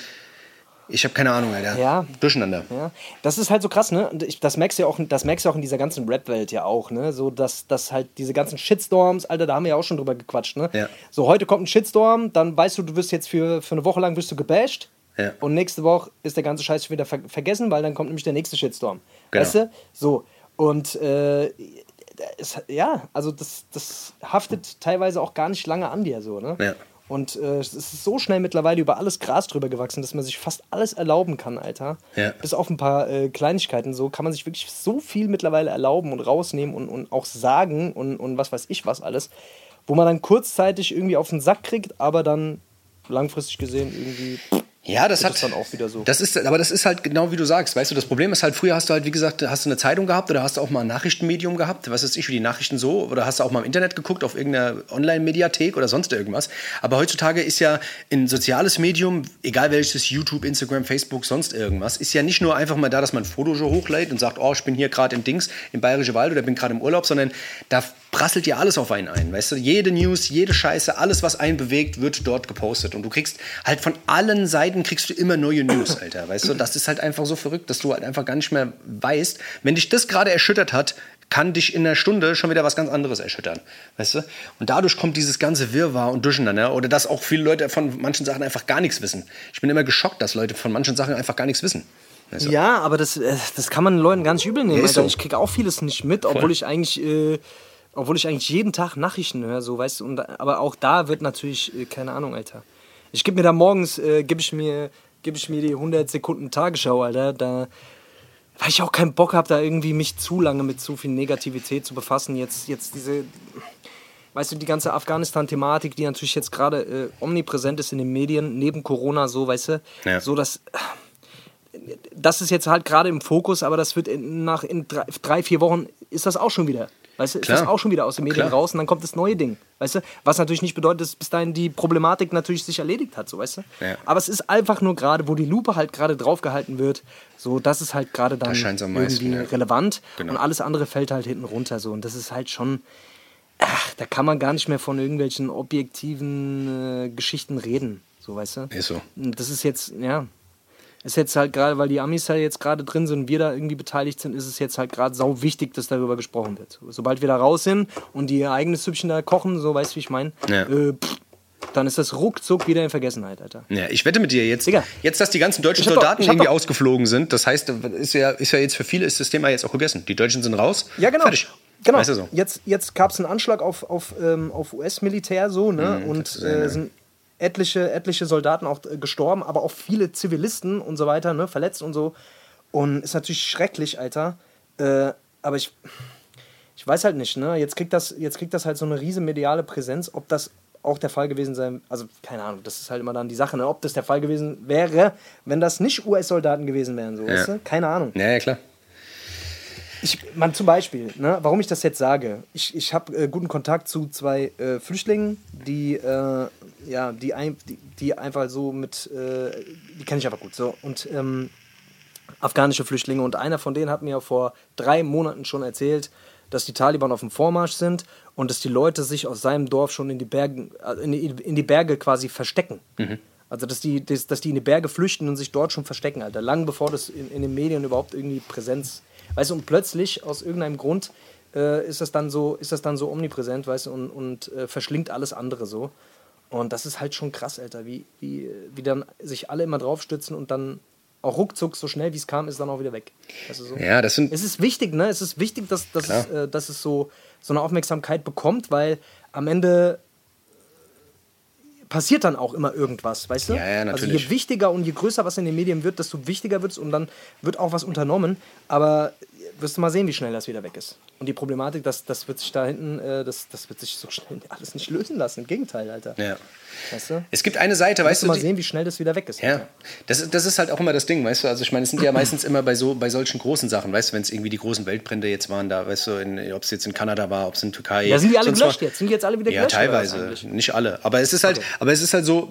ich habe keine Ahnung, Alter. Ja. Durcheinander. Ja, das ist halt so krass, ne? Und das merkst du ja auch, das merkst du auch in dieser ganzen Rap-Welt ja auch, ne? So, dass, dass halt diese ganzen Shitstorms, Alter, da haben wir ja auch schon drüber gequatscht, ne? Ja. So, heute kommt ein Shitstorm, dann weißt du, du wirst jetzt für, für eine Woche lang wirst du gebasht. Ja. Und nächste Woche ist der ganze Scheiß schon wieder ver vergessen, weil dann kommt nämlich der nächste Shitstorm. Genau. Weißt du? So. Und äh, es, ja, also das, das haftet teilweise auch gar nicht lange an dir so, ne? Ja. Und äh, es ist so schnell mittlerweile über alles Gras drüber gewachsen, dass man sich fast alles erlauben kann, Alter. Ja. Bis auf ein paar äh, Kleinigkeiten so kann man sich wirklich so viel mittlerweile erlauben und rausnehmen und, und auch sagen und, und was weiß ich was alles, wo man dann kurzzeitig irgendwie auf den Sack kriegt, aber dann langfristig gesehen irgendwie. Ja, das Ist hat dann auch wieder so? Das ist, aber das ist halt genau wie du sagst. Weißt du, das Problem ist halt, früher hast du halt, wie gesagt, hast du eine Zeitung gehabt oder hast du auch mal ein Nachrichtenmedium gehabt, was weiß ich, wie die Nachrichten so, oder hast du auch mal im Internet geguckt, auf irgendeiner Online-Mediathek oder sonst irgendwas. Aber heutzutage ist ja ein soziales Medium, egal welches, YouTube, Instagram, Facebook, sonst irgendwas, ist ja nicht nur einfach mal da, dass man ein Foto hochlädt und sagt, oh, ich bin hier gerade im Dings, im Bayerische Wald oder bin gerade im Urlaub, sondern da prasselt ja alles auf einen ein, weißt du? Jede News, jede Scheiße, alles, was einen bewegt, wird dort gepostet. Und du kriegst halt von allen Seiten kriegst du immer neue News, Alter, weißt du? Das ist halt einfach so verrückt, dass du halt einfach gar nicht mehr weißt, wenn dich das gerade erschüttert hat, kann dich in einer Stunde schon wieder was ganz anderes erschüttern, weißt du? Und dadurch kommt dieses ganze Wirrwarr und Durcheinander oder dass auch viele Leute von manchen Sachen einfach gar nichts wissen. Ich bin immer geschockt, dass Leute von manchen Sachen einfach gar nichts wissen. Du? Ja, aber das, äh, das kann man Leuten gar nicht übel nehmen. Ja, Alter. so. Ich kriege auch vieles nicht mit, obwohl ich eigentlich, äh, obwohl ich eigentlich jeden Tag Nachrichten höre, so weißt du. Und, aber auch da wird natürlich, äh, keine Ahnung, Alter. Ich gebe mir da morgens, äh, gebe ich mir, gebe ich mir die 100 Sekunden Tagesschau, Alter. Da, weil ich auch keinen Bock habe, da irgendwie mich zu lange mit zu viel Negativität zu befassen. Jetzt, jetzt diese, weißt du, die ganze Afghanistan-Thematik, die natürlich jetzt gerade äh, omnipräsent ist in den Medien, neben Corona, so, weißt du, Ja. so dass das ist jetzt halt gerade im Fokus, aber das wird in, nach in drei, drei, vier Wochen ist das auch schon wieder. Weißt du, ist Klar. das auch schon wieder aus den Medien Klar. raus und dann kommt das neue Ding. Weißt du? Was natürlich nicht bedeutet, dass bis dahin die Problematik natürlich sich erledigt hat, so weißt du? Ja. Aber es ist einfach nur gerade, wo die Lupe halt gerade draufgehalten wird, so das ist halt gerade dann am meisten, irgendwie ja. relevant Genau. und alles andere fällt halt hinten runter so und das ist halt schon ach, da kann man gar nicht mehr von irgendwelchen objektiven äh, Geschichten reden, so weißt du? Ist so. Das ist jetzt, ja, ist jetzt halt gerade, weil die Amis halt jetzt gerade drin sind und wir da irgendwie beteiligt sind, ist es jetzt halt gerade sau wichtig, dass darüber gesprochen wird. Sobald wir da raus sind und die ihr eigenes Süppchen da kochen, so weißt du, wie ich meine, Ja. äh, dann ist das ruckzuck wieder in Vergessenheit, Alter. Ja, ich wette mit dir jetzt, Digga. jetzt, dass die ganzen deutschen doch- Soldaten hab irgendwie doch- ausgeflogen sind, das heißt, ist ja, ist ja jetzt für viele ist das Thema jetzt auch gegessen. Die Deutschen sind raus. Ja, genau. Fertig. Genau. Weißt du so? Jetzt, jetzt gab es einen Anschlag auf, auf, ähm, auf US-Militär so, ne? und ist eine- äh, sind etliche, etliche Soldaten auch äh, gestorben, aber auch viele Zivilisten und so weiter, ne? verletzt und so. Und ist natürlich schrecklich, Alter. Äh, aber ich, ich weiß halt nicht, ne? Jetzt kriegt das, jetzt kriegt das halt so eine riesen mediale Präsenz, ob das auch der Fall gewesen sein, also keine Ahnung, das ist halt immer dann die Sache, ne? ob das der Fall gewesen wäre, wenn das nicht US-Soldaten gewesen wären, so, weißt du? Keine Ahnung. Ja, ja, klar. Ich, man, zum Beispiel, ne, warum ich das jetzt sage, ich, ich habe äh, guten Kontakt zu zwei äh, Flüchtlingen, die, äh, ja, die, ein, die, die einfach so mit, äh, die kenne ich einfach gut, so, und ähm, afghanische Flüchtlinge und einer von denen hat mir vor drei Monaten schon erzählt, dass die Taliban auf dem Vormarsch sind und dass die Leute sich aus seinem Dorf schon in die Berge, äh, in die, in die Berge quasi verstecken. Also dass die, dass, dass die in die Berge flüchten und sich dort schon verstecken, Alter. Lang bevor das in, in den Medien überhaupt irgendwie Präsenz. Weißt du, und plötzlich, aus irgendeinem Grund, äh, ist, das dann so, ist das dann so omnipräsent, weißt du, und, und äh, verschlingt alles andere so. Und das ist halt schon krass, Alter, wie, wie, wie dann sich alle immer draufstützen und dann auch ruckzuck, so schnell wie es kam, ist dann auch wieder weg. Weißt du, so. Ja, das sind. Es ist wichtig, ne? Es ist wichtig, dass, dass, es, äh, dass es so, so eine Aufmerksamkeit bekommt, weil am Ende passiert dann auch immer irgendwas, weißt du? Ja, ja, Also natürlich. je wichtiger und je größer was in den Medien wird, desto wichtiger wird es und dann wird auch was unternommen. Aber wirst du mal sehen, wie schnell das wieder weg ist. Und die Problematik, das, das wird sich da hinten, äh, das, das wird sich so schnell alles nicht lösen lassen. Im Gegenteil, Alter. Ja. Weißt du? Es gibt eine Seite, weißt du du, mal die, sehen, wie schnell das wieder weg ist. Ja, Alter. das, ist- das ist halt auch immer das Ding, weißt du. Also ich meine, es sind ja meistens immer bei so bei solchen großen Sachen, weißt du, wenn es irgendwie die großen Weltbrände jetzt waren, da, weißt du, ob es jetzt in Kanada war, ob es in Türkei. Ja, sind die alle gelöscht war- jetzt? Sind die jetzt alle wieder Ja, gelöscht? was teilweise, nicht alle. Aber es ist halt, aber es ist halt so.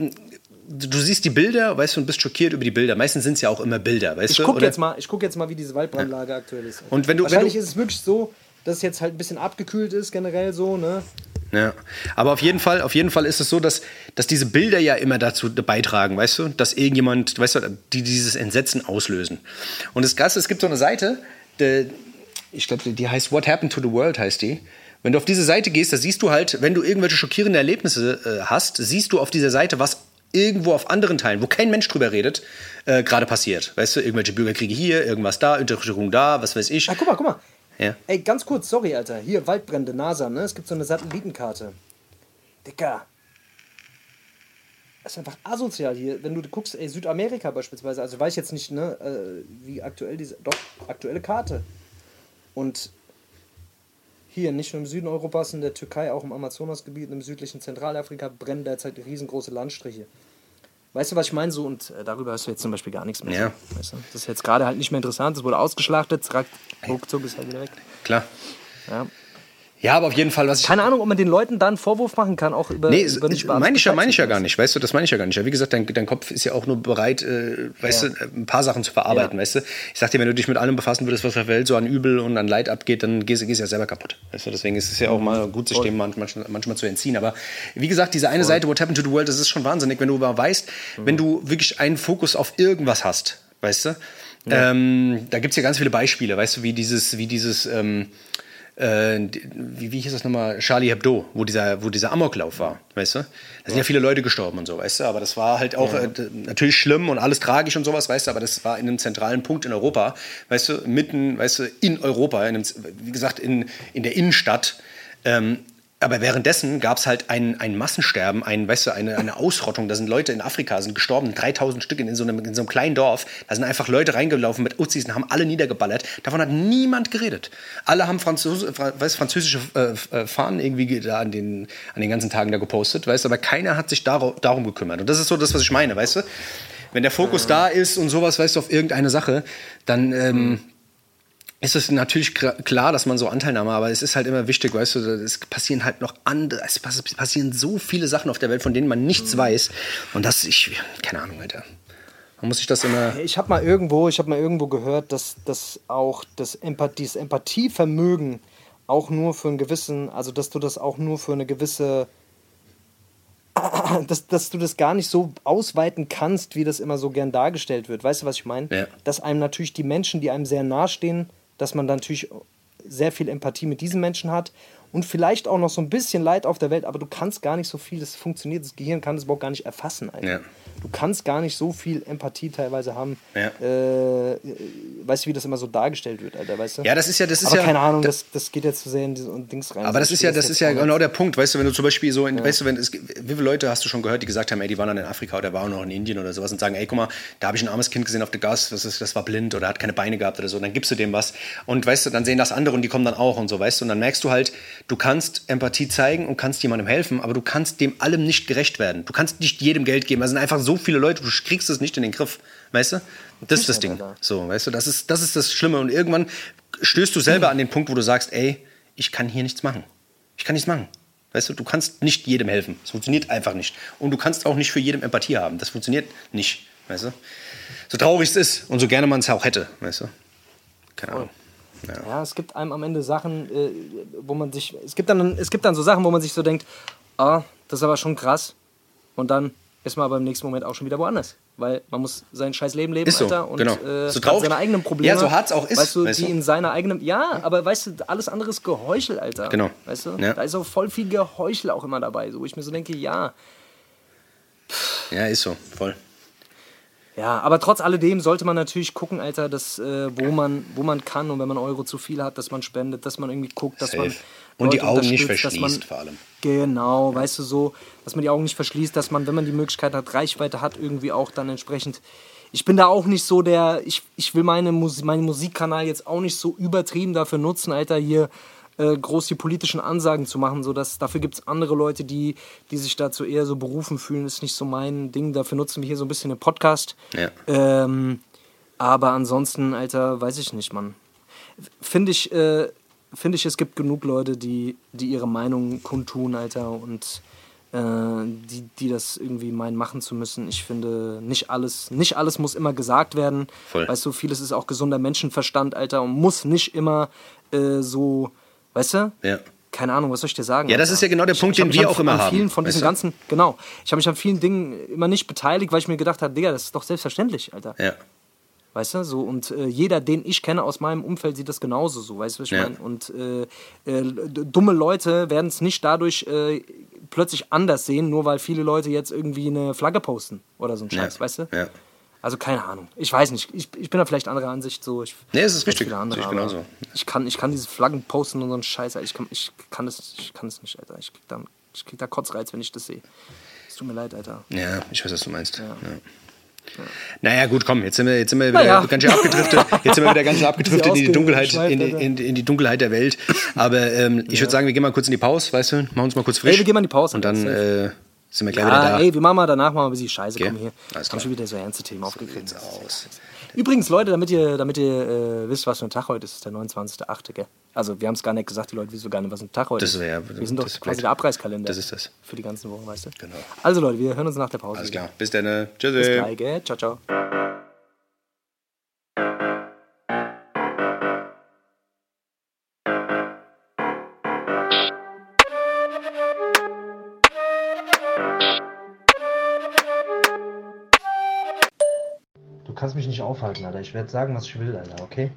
Du siehst die Bilder, weißt du, und bist schockiert über die Bilder. Meistens sind es ja auch immer Bilder, weißt Ich du? gucke Oder- jetzt, mal, ich guck jetzt mal, wie diese Waldbrandlage aktuell ist. Und wenn du- wenn Wahrscheinlich du- ist es wirklich so, dass es jetzt halt ein bisschen abgekühlt ist, generell so, ne? Ja, aber auf jeden Fall, auf jeden Fall ist es so, dass, dass diese Bilder ja immer dazu beitragen, weißt du, dass irgendjemand, weißt du, die dieses Entsetzen auslösen. Und das Krasse, es gibt so eine Seite, die, ich glaube, die heißt What Happened to the World heißt die. Wenn du auf diese Seite gehst, da siehst du halt, wenn du irgendwelche schockierende Erlebnisse äh, hast, siehst du auf dieser Seite, was irgendwo auf anderen Teilen, wo kein Mensch drüber redet, äh, gerade passiert. Weißt du, irgendwelche Bürgerkriege hier, irgendwas da, Unterdrückung da, was weiß ich. Ah, guck mal, guck mal. Ja. Ey, ganz kurz, sorry, Alter. Hier, Waldbrände, NASA, ne? Es gibt so eine Satellitenkarte. Dicker. Das ist einfach asozial hier. Wenn du guckst, ey, Südamerika beispielsweise, also weiß ich jetzt nicht, ne, äh, wie aktuell diese. Doch, aktuelle Karte. Und hier, nicht nur im Süden Europas, in der Türkei, auch im Amazonasgebiet, im südlichen Zentralafrika brennen derzeit riesengroße Landstriche. Weißt du, was ich meine? So, und äh, darüber hast du jetzt zum Beispiel gar nichts mehr. Ja. Weißt du? Das ist jetzt gerade halt nicht mehr interessant. Es wurde ausgeschlachtet, ruckzuck ist halt wieder weg. Klar. Ja. Ja, aber auf jeden Fall, was ich. Keine Ahnung, ob man den Leuten da einen Vorwurf machen kann, auch über, Nee, über ich, beamte meine ich, ja, meine ich ja gar nicht, weißt du, das meine ich ja gar nicht. Ja, wie gesagt, dein, dein Kopf ist ja auch nur bereit, äh, weißt Ja. du, ein paar Sachen zu verarbeiten, Ja. weißt du. Ich sag dir, wenn du dich mit allem befassen würdest, was auf der Welt so an Übel und an Leid abgeht, dann gehst, du- ja selber kaputt. Weißt du, deswegen ist es ja auch mal gut, sich dem manchmal, manchmal zu entziehen. Aber wie gesagt, diese eine Seite, What Happened to the World, das ist schon wahnsinnig, wenn du mal weißt, wenn du wirklich einen Fokus auf irgendwas hast, weißt du. Ähm, da gibt es ja ganz viele Beispiele, weißt du, wie dieses, wie dieses, ähm, äh, wie, wie hieß das nochmal, Charlie Hebdo, wo dieser, wo dieser Amoklauf war, weißt du? Da sind ja viele Leute gestorben und so, weißt du? Aber das war halt auch äh, d- natürlich schlimm und alles tragisch und sowas, weißt du? Aber das war in einem zentralen Punkt in Europa, weißt du? Mitten, weißt du, in Europa, in einem, wie gesagt, in, in der Innenstadt. Ähm, aber währenddessen gab es halt ein, ein Massensterben, ein, weißt du, eine, eine Ausrottung. Da sind Leute in Afrika sind gestorben, 3000 Stück in so, einem, in so einem kleinen Dorf. Da sind einfach Leute reingelaufen mit Uzis und haben alle niedergeballert. Davon hat niemand geredet. Alle haben Französ Fra- weißt, französische äh, äh, Fahnen irgendwie ge- da an den, an den ganzen Tagen da gepostet, weißt du, aber keiner hat sich daro darum gekümmert. Und das ist so das, was ich meine, weißt du? Wenn der Fokus da ist und sowas, weißt du, auf irgendeine Sache, dann. Ähm, ist es natürlich kra- klar, dass man so Anteilnahme, aber es ist halt immer wichtig, weißt du, es passieren halt noch andere, es pass- passieren so viele Sachen auf der Welt, von denen man nichts weiß. Und das, ich, keine Ahnung, Alter. Man muss sich das immer. Ich habe mal irgendwo, ich habe mal irgendwo gehört, dass, dass auch das, Empathie, das Empathievermögen auch nur für einen gewissen, also dass du das auch nur für eine gewisse, dass, dass du das gar nicht so ausweiten kannst, wie das immer so gern dargestellt wird. Weißt du, was ich meine? Ja. Dass einem natürlich die Menschen, die einem sehr nahestehen, dass man dann natürlich sehr viel Empathie mit diesen Menschen hat und vielleicht auch noch so ein bisschen Leid auf der Welt, aber du kannst gar nicht so viel, das funktioniert, das Gehirn kann das überhaupt gar nicht erfassen. Alter. Ja. Du kannst gar nicht so viel Empathie teilweise haben, Ja. äh, weißt du, wie das immer so dargestellt wird, Alter, weißt du? Ja, das ist ja, das ist aber ja. keine Ahnung, das, das geht jetzt zu sehr in diese Dings rein. Aber das ist ja, das ist ja genau der Punkt, weißt du, wenn du zum Beispiel so, in, weißt du, wenn es, wie viele Leute hast du schon gehört, die gesagt haben, ey, die waren dann in Afrika oder waren noch in Indien oder sowas und sagen, ey, guck mal, da habe ich ein armes Kind gesehen auf der Gas, das, ist, das war blind oder hat keine Beine gehabt oder so, und dann gibst du dem was und weißt du, dann sehen das andere und die kommen dann auch und so, weißt du, und dann merkst du halt, du kannst Empathie zeigen und kannst jemandem helfen, aber du kannst dem allem nicht gerecht werden. Du kannst nicht jedem Geld geben, da sind einfach so viele Leute, du kriegst es nicht in den Griff, weißt du? Das ist das Ding. So, weißt du, das ist, das ist das Schlimme. Und irgendwann stößt du selber an den Punkt, wo du sagst, ey, ich kann hier nichts machen. Ich kann nichts machen. Weißt du, du kannst nicht jedem helfen. Das funktioniert einfach nicht. Und du kannst auch nicht für jedem Empathie haben. Das funktioniert nicht. Weißt du? So traurig es ist und so gerne man es auch hätte. Weißt du? Keine Ahnung. Ja. es gibt einem am Ende Sachen, äh, wo man sich. Es gibt, dann, es gibt dann so Sachen, wo man sich so denkt, ah, das ist aber schon krass. Und dann ist man aber im nächsten Moment auch schon wieder woanders. Weil man muss sein scheiß Leben leben, Ist so, Alter, und genau. äh, So seine eigenen Probleme. Ja, so hart's auch ist, Weißt du, weißt die du? in seiner eigenen. Ja, aber weißt du, alles andere ist Geheuchel, Alter. Genau. Weißt du? Ja. Da ist auch voll viel Geheuchel auch immer dabei. So, wo ich mir so denke, ja. Ja, ist so, voll. Ja, aber trotz alledem sollte man natürlich gucken, Alter, dass, äh, wo, man, wo man kann und wenn man Euro zu viel hat, dass man spendet, dass man irgendwie guckt, dass man. Safe. Und die Leute Augen nicht dass man- verschließt, vor allem. Genau, weißt du so, dass man die Augen nicht verschließt, dass man, wenn man die Möglichkeit hat, Reichweite hat, irgendwie auch dann entsprechend. Ich bin da auch nicht so der, ich, ich will meine Musik, meinen Musikkanal jetzt auch nicht so übertrieben dafür nutzen, Alter, hier äh, groß die politischen Ansagen zu machen, so dass dafür gibt es andere Leute, die, die sich dazu eher so berufen fühlen, ist nicht so mein Ding. Dafür nutzen wir hier so ein bisschen den Podcast. Ja. Ähm, aber ansonsten, Alter, weiß ich nicht, Mann. Finde ich, äh, finde ich, es gibt genug Leute, die, die ihre Meinung kundtun, Alter, und äh, die, die das irgendwie meinen, machen zu müssen. Ich finde, nicht alles, nicht alles muss immer gesagt werden. Voll. Weißt du, vieles ist auch gesunder Menschenverstand, Alter, und muss nicht immer äh, so, weißt du? Ja. Keine Ahnung, was soll ich dir sagen? Ja, das Alter? ist ja genau der Ich- Punkt, ich hab den wir an- auch immer an haben, vielen von diesen du? ganzen, genau. Ich habe mich an vielen Dingen immer nicht beteiligt, weil ich mir gedacht habe, Digga, das ist doch selbstverständlich, Alter. Ja. Weißt du, so und äh, jeder, den ich kenne aus meinem Umfeld, sieht das genauso so, weißt du, was ich Ja. meine? Und äh, äh, dumme Leute werden es nicht dadurch äh, plötzlich anders sehen, nur weil viele Leute jetzt irgendwie eine Flagge posten oder so ein Scheiß, Ja. weißt du? Ja. Also keine Ahnung. Ich weiß nicht. Ich, ich bin da vielleicht anderer Ansicht so. Ich, Nee, es ist richtig. andere, ich genauso. Ich kann, ich kann diese Flaggen posten und so einen Scheiß. Alter. Ich kann, ich kann das, ich kann das nicht, Alter. Ich krieg da, ich krieg da Kotzreiz, wenn ich das sehe. Es tut mir leid, Alter. Ja, ich weiß, was du meinst. Ja. Naja, gut, komm, jetzt sind wir, jetzt sind wir wieder Naja. ganz schön abgedriftet. Jetzt sind wir wieder ganz schön abgedriftet in die Dunkelheit, in, in, in die Dunkelheit der Welt. Aber ähm, ich würde sagen, wir gehen mal kurz in die Pause, weißt du? Machen uns mal kurz frisch. Ey, wir gehen mal in die Pause. Und dann äh, sind wir gleich Ja, wieder da. ey, wir machen mal danach mal ein bisschen Scheiße. Okay. Komm hier. Alles Haben schon wieder so ernste Themen aufgegriffen. aus. Übrigens, Leute, damit ihr, damit ihr äh, wisst, was für ein Tag heute ist, ist der 29.8. Gell? Also, wir haben es gar nicht gesagt, die Leute wissen so gar nicht, was ein Tag heute Das ist. ja- wir sind doch quasi great. der Abreißkalender. Das ist das. Für die ganzen Wochen, weißt du? Genau. Also, Leute, wir hören uns nach der Pause. Alles wieder. klar. Bis dann. ne? Tschüssi. Bis gleich, gell? Ciao, ciao. Kannst mich nicht aufhalten, Alter. Ich werde sagen, was ich will, Alter, okay?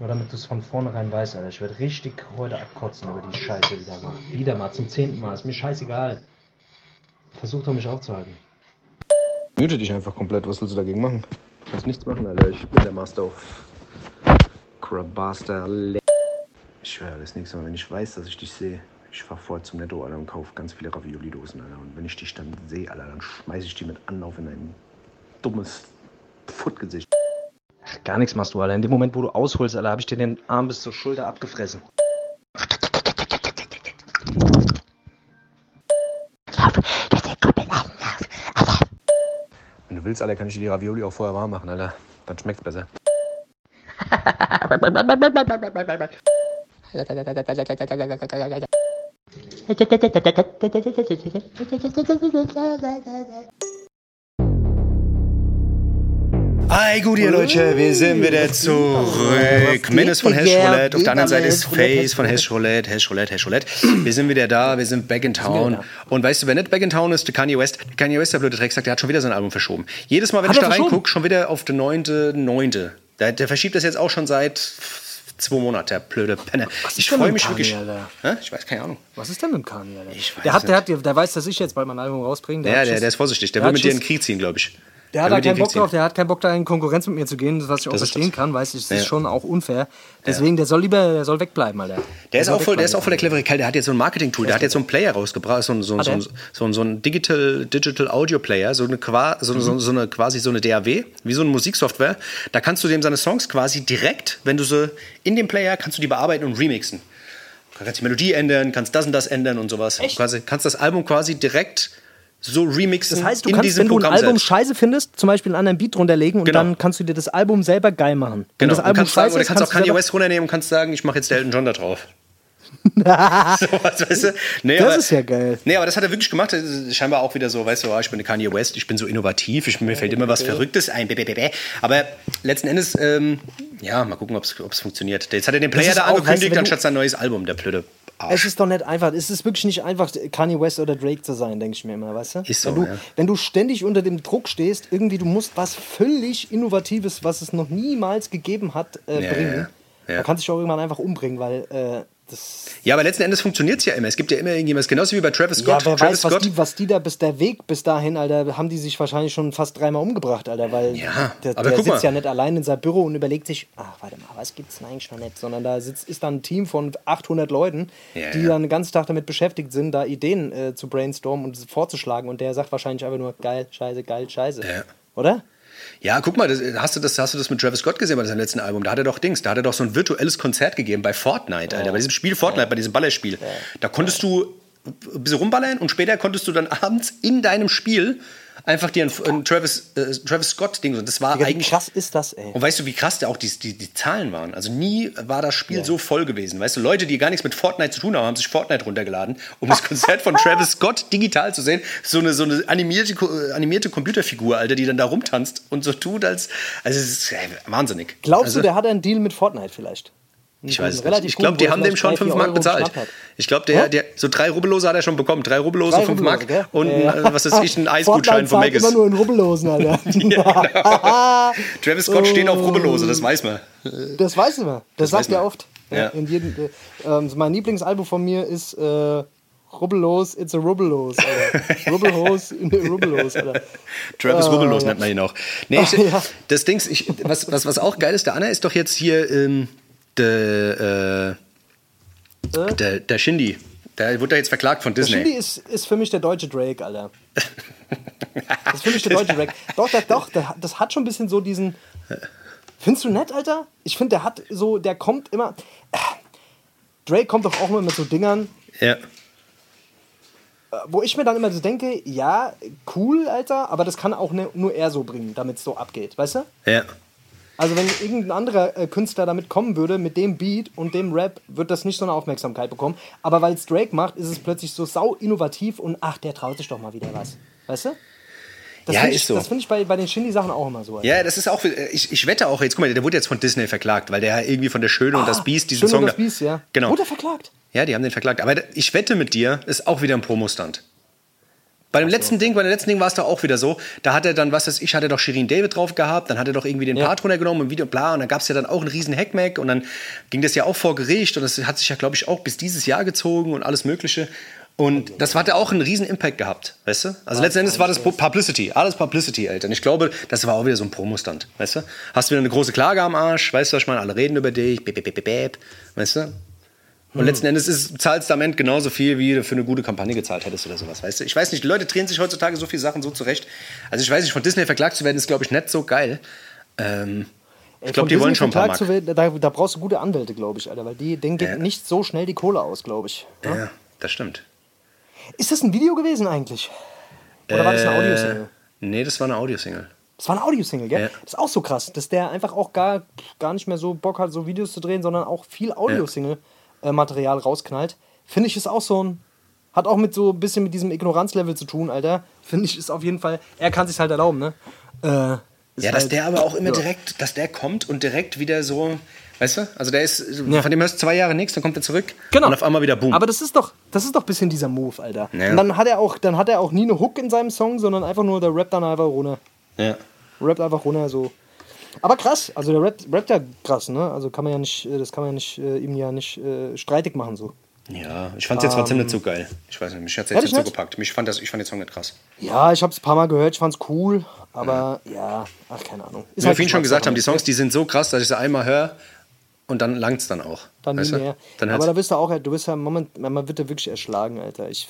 Nur damit du es von vornherein weißt, Alter. Ich werde richtig heute abkotzen über die Scheiße wieder mal. Wieder mal, zum zehnten Mal. Ist mir scheißegal. Versuch doch mich aufzuhalten. Mute dich einfach komplett. Was willst du dagegen machen? Du kannst nichts machen, Alter. Ich bin der Master of Crabaster. Ich schwöre, das nächste Mal, wenn ich weiß, dass ich dich sehe, ich fahr vorher zum Netto, Alter, und kaufe ganz viele Ravioli-Dosen, Alter. Und wenn ich dich dann sehe, Alter, dann schmeiße ich die mit Anlauf in ein dummes Futtgesicht. Ach, gar nichts machst du, Alter. In dem Moment, wo du ausholst, Alter, habe ich dir den Arm bis zur Schulter abgefressen. Wenn du willst, Alter, kann ich dir die Ravioli auch vorher warm machen, Alter. Dann schmeckt's besser. Hi, gut, ihr Leute, wir sind wieder zurück. Menes von Hash Roulette, auf der anderen Seite ist Face von Hash Roulette, Hash Roulette, Hash Roulette. Wir sind wieder da, wir sind back in town. Und weißt du, wer nicht back in town ist, der Kanye West. Der Kanye West, der blöde Drecksack, der hat schon wieder sein Album verschoben. Jedes Mal, wenn Hat ich da reingucke, schon wieder auf den 9.9. Der, der verschiebt das jetzt auch schon seit zwei Monaten, der blöde Penner. Was ist Ich denn freue mich Kanye, wirklich. Hä? Ich weiß, keine Ahnung. Was ist denn mit Kanye, der, hat, der, hat, der weiß, dass ich jetzt bald mein Album rausbringe. Ja, hat der, der ist vorsichtig. Der, Der will mit dir in den. Krieg ziehen, glaube ich. Der hat da keinen Bock drauf, der hat keinen Bock da in Konkurrenz mit mir zu gehen, was ich auch Das ist verstehen kann, weiß ich, das Ja. ist schon auch unfair. Deswegen, der soll lieber, der soll wegbleiben, Alter. Der ist, soll auch voll, der ist auch voll der clevere Kerl. Der hat jetzt so ein Marketing-Tool. Der hat jetzt so einen Player rausgebracht, so ein, so, Hat so, so, so ein Digital, Digital Audio Player, so eine, qua, so, Mhm. so, so eine quasi so eine DAW, wie so eine Musiksoftware. Da kannst du dem seine Songs quasi direkt, wenn du sie in dem Player, kannst du die bearbeiten und remixen. Du kannst die Melodie ändern, kannst das und das ändern und sowas. Echt? Quasi, kannst das Album quasi direkt so remixen Das heißt, du in kannst, diesem wenn du ein Album selbst. scheiße findest, zum Beispiel einen anderen Beat drunter legen und Genau. dann kannst du dir das Album selber geil machen. Wenn Genau. das Album kannst sagen, scheiße oder ist, kannst auch du Kanye West runternehmen und kannst sagen, ich mache jetzt Elton John da drauf. so, was, weißt du? nee, Das aber, ist ja geil. Nee, aber das hat er wirklich gemacht. Scheinbar auch wieder so, weißt du, oh, ich bin Kanye West, ich bin so innovativ, ich, mir fällt immer was Verrücktes ein. Aber letzten Endes, ähm, ja, mal gucken, ob es funktioniert. Jetzt hat er den Player da auch, weißt du, angekündigt, wenn du- anstatt sein neues Album, der blöde Es Arsch. ist doch nicht einfach, es ist wirklich nicht einfach, Kanye West oder Drake zu sein, denke ich mir immer, weißt du? Ist so, wenn, du ja. wenn du ständig unter dem Druck stehst, irgendwie, du musst was völlig Innovatives, was es noch niemals gegeben hat, äh, Ja, bringen. ja, ja. Da kannst du dich auch irgendwann einfach umbringen, weil äh, das. Ja, aber letzten Endes funktioniert es ja immer. Es gibt ja immer irgendjemand, genauso wie bei Travis Scott. ja, wer Travis weiß, was Scott. die, was die da bis der Weg bis dahin, Alter, haben die sich wahrscheinlich schon fast dreimal umgebracht, Alter, weil Ja, der, aber der sitzt mal. ja nicht allein in seinem Büro und überlegt sich, ach, warte mal, was gibt's denn eigentlich noch nicht, sondern da sitzt, ist dann ein Team von 800 Leuten, Ja, die ja. dann den ganzen Tag damit beschäftigt sind, da Ideen äh, zu brainstormen und vorzuschlagen und der sagt wahrscheinlich einfach nur geil, scheiße, geil, scheiße. Ja. Oder? Ja, guck mal, das, hast, du das, hast du das mit Travis Scott gesehen bei seinem letzten Album? Da hat er doch Dings, da hat er doch so ein virtuelles Konzert gegeben bei Fortnite, Alter. Bei diesem Spiel Fortnite, bei diesem Ballerspiel. Da konntest du ein bisschen rumballern und später konntest du dann abends in deinem Spiel einfach dir ein, Travis, äh, Travis Scott-Ding. Und das war Digga, wie eigentlich. krass ist das, ey? Und weißt du, wie krass da auch die, die, die Zahlen waren? Also nie war das Spiel so voll gewesen. Weißt du, Leute, die gar nichts mit Fortnite zu tun haben, haben sich Fortnite runtergeladen, um das Konzert von Travis Scott digital zu sehen. So eine, so eine animierte, äh, animierte Computerfigur, Alter, die dann da rumtanzt und so tut, als. Also, es ist äh, wahnsinnig. Glaubst also, du, der hat einen Deal mit Fortnite vielleicht? Ich weiß nicht. Ich glaube, die haben dem schon drei, 5 vier Mark bezahlt. Ich glaube, der, Ja? der, so drei Rubbellose hat er schon bekommen. Drei Rubbellose, Drei fünf Rubbellose, Mark gell? und Ja. äh, was weiß ich, ein Eisgutschein von Maggis. immer nur in Rubbellosen, Alter. Travis Scott steht auf Rubbellose, das weiß man. Das weiß ich mal. Das, sagt er man. oft. Ja. In jedem, äh, ähm, mein Lieblingsalbum von mir ist äh, Rubbellos, It's a Rubbellos, Alter. Rubbelhose in der Rubbellos, Alter. Travis Ah, Rubbellos ja. nennt man ihn auch. Nee, ich, Ja. Das Dings, ich, was, was, was auch geil ist, der Anna ist doch jetzt hier ähm, der, äh, der, der Shindy. Der wurde da jetzt verklagt von Der Disney. Shindy ist, ist für mich der deutsche Drake, Alter. Das ist für mich der deutsche Drake. Doch, der, doch, der, das hat schon ein bisschen so diesen. Findest du nett, Alter? Ich finde, der hat so, der kommt immer. Drake kommt doch auch immer mit so Dingern, Ja. wo ich mir dann immer so denke, ja, cool, Alter, aber das kann auch ne, nur er so bringen, damit es so abgeht, weißt du? Ja. Also wenn irgendein anderer äh, Künstler damit kommen würde, mit dem Beat und dem Rap, wird das nicht so eine Aufmerksamkeit bekommen. Aber weil es Drake macht, ist es plötzlich so sau innovativ und ach, der traut sich doch mal wieder was. Weißt du? Das Ja, ist ich, so. Das finde ich bei, bei den Shindy-Sachen auch immer so. Alter. Ja, das ist auch, ich, ich wette auch, jetzt guck mal, der wurde jetzt von Disney verklagt, weil der irgendwie von der Schöne und das Biest diesen Schön Song. und das da- Biest, ja. Genau. Wurde er verklagt? Ja, die haben den verklagt. Aber ich wette mit dir, ist auch wieder ein Promostand. Bei dem letzten Ding, bei dem letzten Ding war es doch auch wieder so. Da hat er dann, was weiß ich, hat er doch Shirin David drauf gehabt, dann hat er doch irgendwie den Ja. Part runtergenommen im Video, bla, und dann gab es ja dann auch einen riesen Hackmack und dann ging das ja auch vor Gericht und das hat sich ja, glaube ich, auch bis dieses Jahr gezogen und alles Mögliche. Und das hat ja auch einen riesen Impact gehabt, weißt du? Also letzten Endes war das Publicity, alles Publicity, Alter. Und ich glaube, das war auch wieder so ein Promostand, weißt du? Hast wieder eine große Klage am Arsch, weißt du, was ich meine? Alle reden über dich, bäb, bäb, bäb, weißt du? Und letzten Endes ist, zahlst du am Ende genauso viel, wie du für eine gute Kampagne gezahlt hättest oder sowas, weißt du? Ich weiß nicht, die Leute drehen sich heutzutage so viele Sachen so zurecht. Also ich weiß nicht, von Disney verklagt zu werden, ist, glaube ich, nicht so geil. Ähm, ich Ey, glaube, die wollen schon ein paar Mark. werden, Da, da brauchst du gute Anwälte, glaube ich, Alter, weil die, denen geht Ja. nicht so schnell die Kohle aus, glaube ich. Ja? Ja, das stimmt. Ist das ein Video gewesen eigentlich? Oder war das eine Audiosingle? Nee, das war eine Audiosingle. Das war eine Audiosingle, gell? Ja. Das ist auch so krass, dass der einfach auch gar, gar nicht mehr so Bock hat, so Videos zu drehen, sondern auch viel Audiosingle-Material rausknallt. Finde ich ist auch so ein. Hat auch mit so ein bisschen mit diesem Ignoranzlevel zu tun, Alter. Finde ich ist auf jeden Fall. Er kann sich halt erlauben, ne? Äh, Ja, dass halt- der aber auch immer ja. direkt, dass der kommt und direkt wieder so, weißt du? Also der ist, Ja. von dem hörst du zwei Jahre nichts, dann kommt er zurück Genau. und auf einmal wieder boom. Aber das ist doch, das ist doch ein bisschen dieser Move, Alter. Ja. Und dann hat er auch, dann hat er auch nie eine Hook in seinem Song, sondern einfach nur der rappt dann einfach runter. ja. Rappt einfach runter so. Aber krass, also der rappt, rappt ja krass, ne? Also kann man ja nicht, äh, das kann man ja nicht, äh, ihm ja nicht äh, streitig machen so. ja, ich fand es jetzt trotzdem nicht so geil. Ich weiß nicht, mich hat es jetzt nicht so gepackt. Mich fand das, ich fand den Song nicht krass. Ja, ich hab's ein paar Mal gehört, ich fand's cool, aber ja, ach keine Ahnung. Ist Wie wir halt vorhin schon gesagt haben, die Geschmackssache, Songs, die sind so krass, dass ich sie einmal höre und dann langt es dann auch. Dann weißt nie mehr. Dann aber da bist du auch, du bist ja im Moment, man wird ja wirklich erschlagen, Alter. Ich,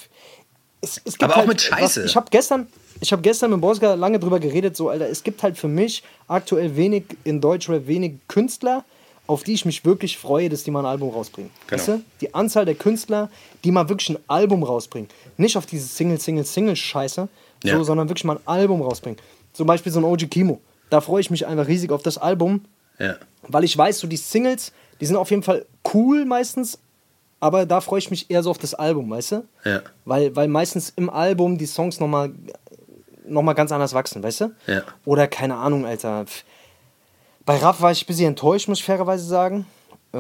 es, es Aber auch halt, mit Scheiße. Was, ich habe gestern, ich habe gestern mit Boska lange drüber geredet, so Alter. Es gibt halt für mich aktuell wenig in Deutschrap wenig Künstler, auf die ich mich wirklich freue, dass die mal ein Album rausbringen. Genau. Weißt du? Die Anzahl der Künstler, die mal wirklich ein Album rausbringen, nicht auf diese Single, Single, Single Scheiße, so, Ja. sondern wirklich mal ein Album rausbringen. Zum Beispiel so ein OG Kimo. Da freue ich mich einfach riesig auf das Album, ja. weil ich weiß, so die Singles, die sind auf jeden Fall cool meistens, aber da freue ich mich eher so auf das Album, weißt du? Ja. Weil, weil meistens im Album die Songs nochmal noch mal ganz anders wachsen, weißt du? Ja. Oder keine Ahnung, Alter. Bei Rap war ich ein bisschen enttäuscht, muss ich fairerweise sagen. Äh,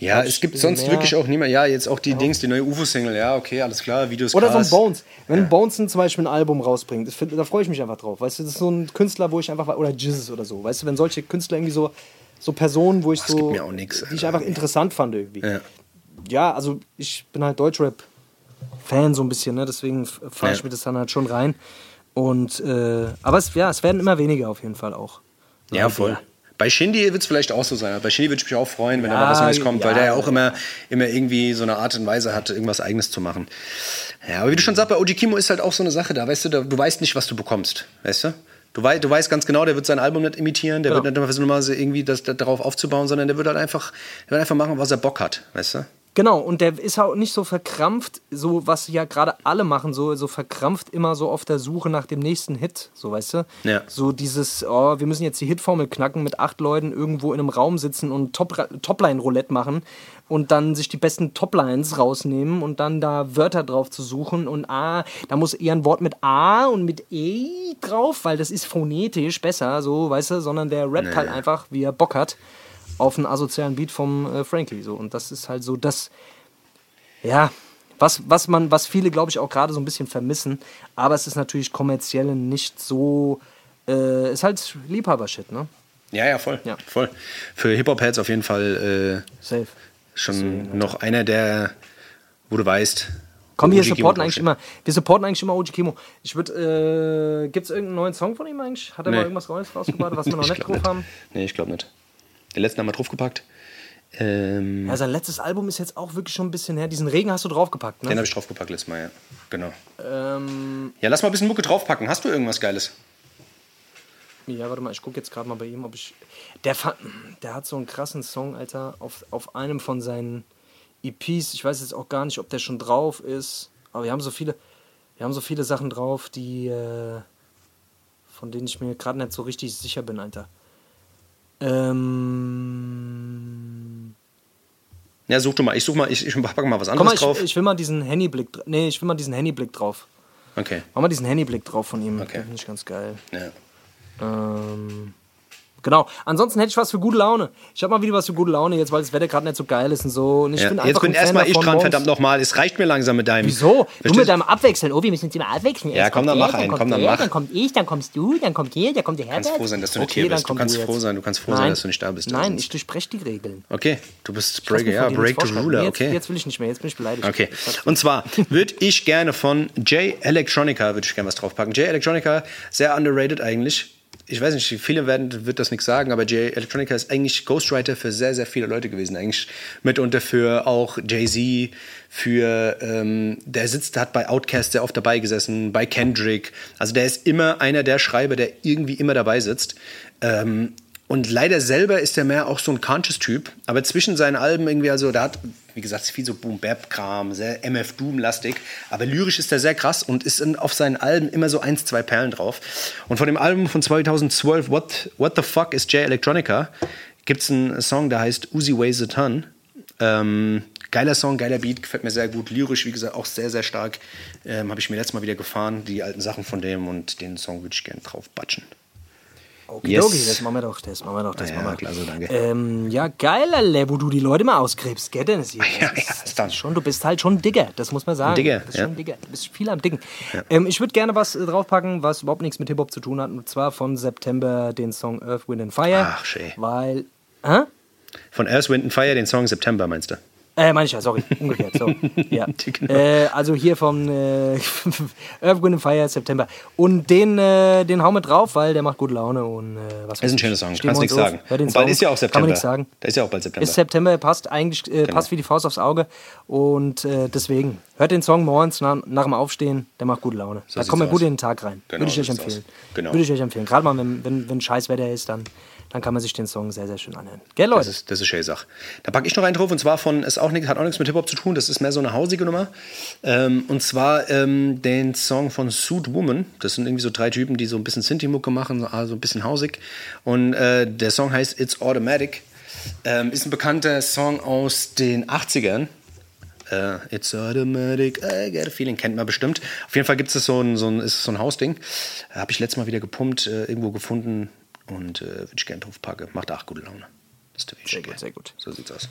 Ja, es gibt sonst mehr- wirklich auch niemand. Ja, jetzt auch die Dings, die neue UFO-Single. Ja, okay, alles klar, Videos Oder so ein krass. Bones. Wenn Bones zum Beispiel ein Album rausbringt, find, da freue ich mich einfach drauf. Weißt du, das ist so ein Künstler, wo ich einfach. Oder Jizzes oder so. Weißt du, wenn solche Künstler irgendwie so. So Personen, wo ich Das so. gibt mir auch nix, Die ich einfach interessant fand irgendwie. Ja. Ja, also ich bin halt Deutschrap-Fan so ein bisschen, ne? deswegen fahre ich Ja. mir das dann halt schon rein. Und, äh, aber es, ja, es werden immer weniger auf jeden Fall auch. Ja, voll. Bei Shindy wird es vielleicht auch so sein. Bei Shindy würde ich mich auch freuen, wenn da Ja, mal was Neues kommt, weil ja. der ja auch immer, immer irgendwie so eine Art und Weise hat, irgendwas Eigenes zu machen. Ja, aber wie du schon sagst, bei OG Kimo ist halt auch so eine Sache da, weißt du, da, du weißt nicht, was du bekommst, weißt du? Du, wei du weißt ganz genau, der wird sein Album nicht imitieren, der Genau. wird nicht versuchen, mal irgendwie das, das darauf aufzubauen, sondern der wird halt einfach, der wird einfach machen, was er Bock hat, weißt du? Genau, und der ist auch nicht so verkrampft, so was ja gerade alle machen, so, so verkrampft immer so auf der Suche nach dem nächsten Hit, so weißt du? Ja. So dieses, oh, wir müssen jetzt die Hitformel knacken, mit acht Leuten irgendwo in einem Raum sitzen und Top Topline-Roulette machen und dann sich die besten Toplines rausnehmen und dann da Wörter drauf zu suchen und A, da muss eher ein Wort mit A und mit E drauf, weil das ist phonetisch besser, so, weißt du, sondern der rappt halt einfach, wie er Bock hat auf einen asozialen Beat vom äh, Frankie so und das ist halt so das ja was, was man was viele glaube ich auch gerade so ein bisschen vermissen aber es ist natürlich kommerziell nicht so äh, ist halt Liebhaber-Shit ne Ja, ja, voll. Ja. voll. Für Hip-Hop-Heads auf jeden Fall äh, safe schon noch einer, der, wo du weißt. Komm, wir supporten eigentlich immer, wir supporten eigentlich immer OG Kimo. Ich würde, äh, gibt's irgendeinen neuen Song von ihm eigentlich? Hat er Nee. mal irgendwas Neues rausgebracht, was wir noch Ich nicht drauf haben? Nee, ich glaube nicht. Den letzten haben wir draufgepackt. Ähm, Ja, sein letztes Album ist jetzt auch wirklich schon ein bisschen her. Diesen Regen hast du draufgepackt, Den ne? habe ich draufgepackt letztes Mal, ja. Genau. Ähm, Ja, lass mal ein bisschen Mucke draufpacken. Hast du irgendwas Geiles? Ja, warte mal, ich gucke jetzt gerade mal bei ihm, ob ich. Der, der hat so einen krassen Song, Alter, auf, auf einem von seinen EPs. Ich weiß jetzt auch gar nicht, ob der schon drauf ist. Aber wir haben so viele, wir haben so viele Sachen drauf, die. Äh, von denen ich mir gerade nicht so richtig sicher bin, Alter. Ähm. Ja, such du mal. Ich such mal, ich, ich packe mal was Komm mal, anderes drauf. ich, ich will mal diesen Handyblick. Nee, ich will mal diesen Handyblick drauf. okay. Mach mal diesen Handyblick drauf von ihm. Okay. Finde ich ganz geil. Ja. Ähm, genau. Ansonsten hätte ich was für gute Laune. Ich habe mal wieder was für gute Laune jetzt, weil das Wetter gerade nicht so geil ist und so. Und ich Ja. bin Jetzt bin erstmal ich dran, verdammt nochmal. Es reicht mir langsam mit deinem. Wieso? Du Verstehst mit deinem Abwechseln. Oh, wir müssen uns immer abwechseln. Ja, Erst komm, dann mach einen, komm, dann mach. Dann kommt ich, dann kommst du, dann kommt der, dann kommt der Herbert. kannst froh sein, dass du nicht okay, hier bist. Du kannst jetzt. froh sein, du kannst froh sein, Nein. dass du nicht da bist. Nein, ich durchbreche die Regeln. Okay, du bist Breaker, ja, Break the. Ruler, okay. Jetzt, jetzt will ich nicht mehr, jetzt bin ich beleidigt. Okay. Und zwar würde ich gerne von Jay Electronica, würde ich gerne was draufpacken. Jay Electronica, sehr underrated eigentlich. Ich weiß nicht, viele werden wird das nichts sagen, aber Jay Electronica ist eigentlich Ghostwriter für sehr, sehr viele Leute gewesen. Eigentlich mitunter für auch Jay-Z, für, ähm, der sitzt, hat bei Outkast sehr oft dabei gesessen, bei Kendrick. Also der ist immer einer der Schreiber, der irgendwie immer dabei sitzt. Ähm, und leider selber ist er mehr auch so ein Conscious-Typ. Aber zwischen seinen Alben irgendwie, also da hat, wie gesagt, viel so Boom-Bap-Kram, sehr MF Doom-lastig. Aber lyrisch ist er sehr krass und ist in, auf seinen Alben immer so eins, zwei Perlen drauf. Und von dem Album von 2012, What, What the Fuck is J Electronica, gibt es einen Song, der heißt Uzi Weighs a Ton. Ähm, geiler Song, geiler Beat, gefällt mir sehr gut. Lyrisch, wie gesagt, auch sehr, sehr stark. Ähm, Habe ich mir letztes Mal wieder gefahren, die alten Sachen von dem und den Song würde ich gerne drauf batschen. Okidoki, Yes. das machen wir doch, das machen wir doch, das Ah, machen ja, wir. klasse, danke. Ähm, ja, geil, Alter, wo du die Leute mal ausgräbst, gell, Dennis? Ja, ja, ist- dann. schon, du bist halt schon Digger, das muss man sagen. Digger, Du bist ja. schon Digger, du bist viel am Diggen. Ähm, ich würde gerne was äh, draufpacken, was überhaupt nichts mit Hip-Hop zu tun hat, und zwar von September den Song Earth, Wind and Fire. Ach, schön. Weil, hä? Von Earth, Wind and Fire, den Song September, meinst du? Äh, meine ich ja, sorry, umgekehrt, so. ja. Genau. äh, also hier vom äh, Earth, Wind Fire, September. Und den, äh, den hauen wir drauf, weil der macht gute Laune und äh, was ist ein schöner. Song, kannst nichts sagen. hör den Und bald Song. ist ja auch Kann September. man nichts sagen. Da ist ja auch bald September. Ist September, passt eigentlich, äh, Genau. passt wie die Faust aufs Auge. Und äh, deswegen, hört den Song morgens nach, nach dem Aufstehen, der macht gute Laune. da sieht's kommt man gut aus. in den Tag rein. Genau, Würde ich so euch empfehlen. Genau. Würde ich euch empfehlen. Gerade mal, wenn, wenn, wenn scheiß Wetter ist, dann, dann kann man sich den Song sehr, sehr schön anhören. Gell, Leute? Das ist, das ist schöne Sache. Da packe ich noch einen drauf und zwar von, ist auch nix, hat auch nichts mit Hip-Hop zu tun, das ist mehr so eine hausige Nummer. Ähm, und zwar ähm, den Song von Suit Woman. Das sind irgendwie so drei Typen, die so ein bisschen Sinti-Mucke machen, also ein bisschen hausig. Und äh, der Song heißt It's Automatic. Ähm, ist ein bekannter Song aus den 80ern. Äh, It's automatic, I got a feeling, kennt man bestimmt. Auf jeden Fall gibt es so ein, so ein, so ein Hausding. Habe ich letztes Mal wieder gepumpt, äh, irgendwo gefunden und äh, würde ich gerne drauf packen. Macht auch gute Laune. Das ist der Sehr gut, sehr gut. So sieht's aus.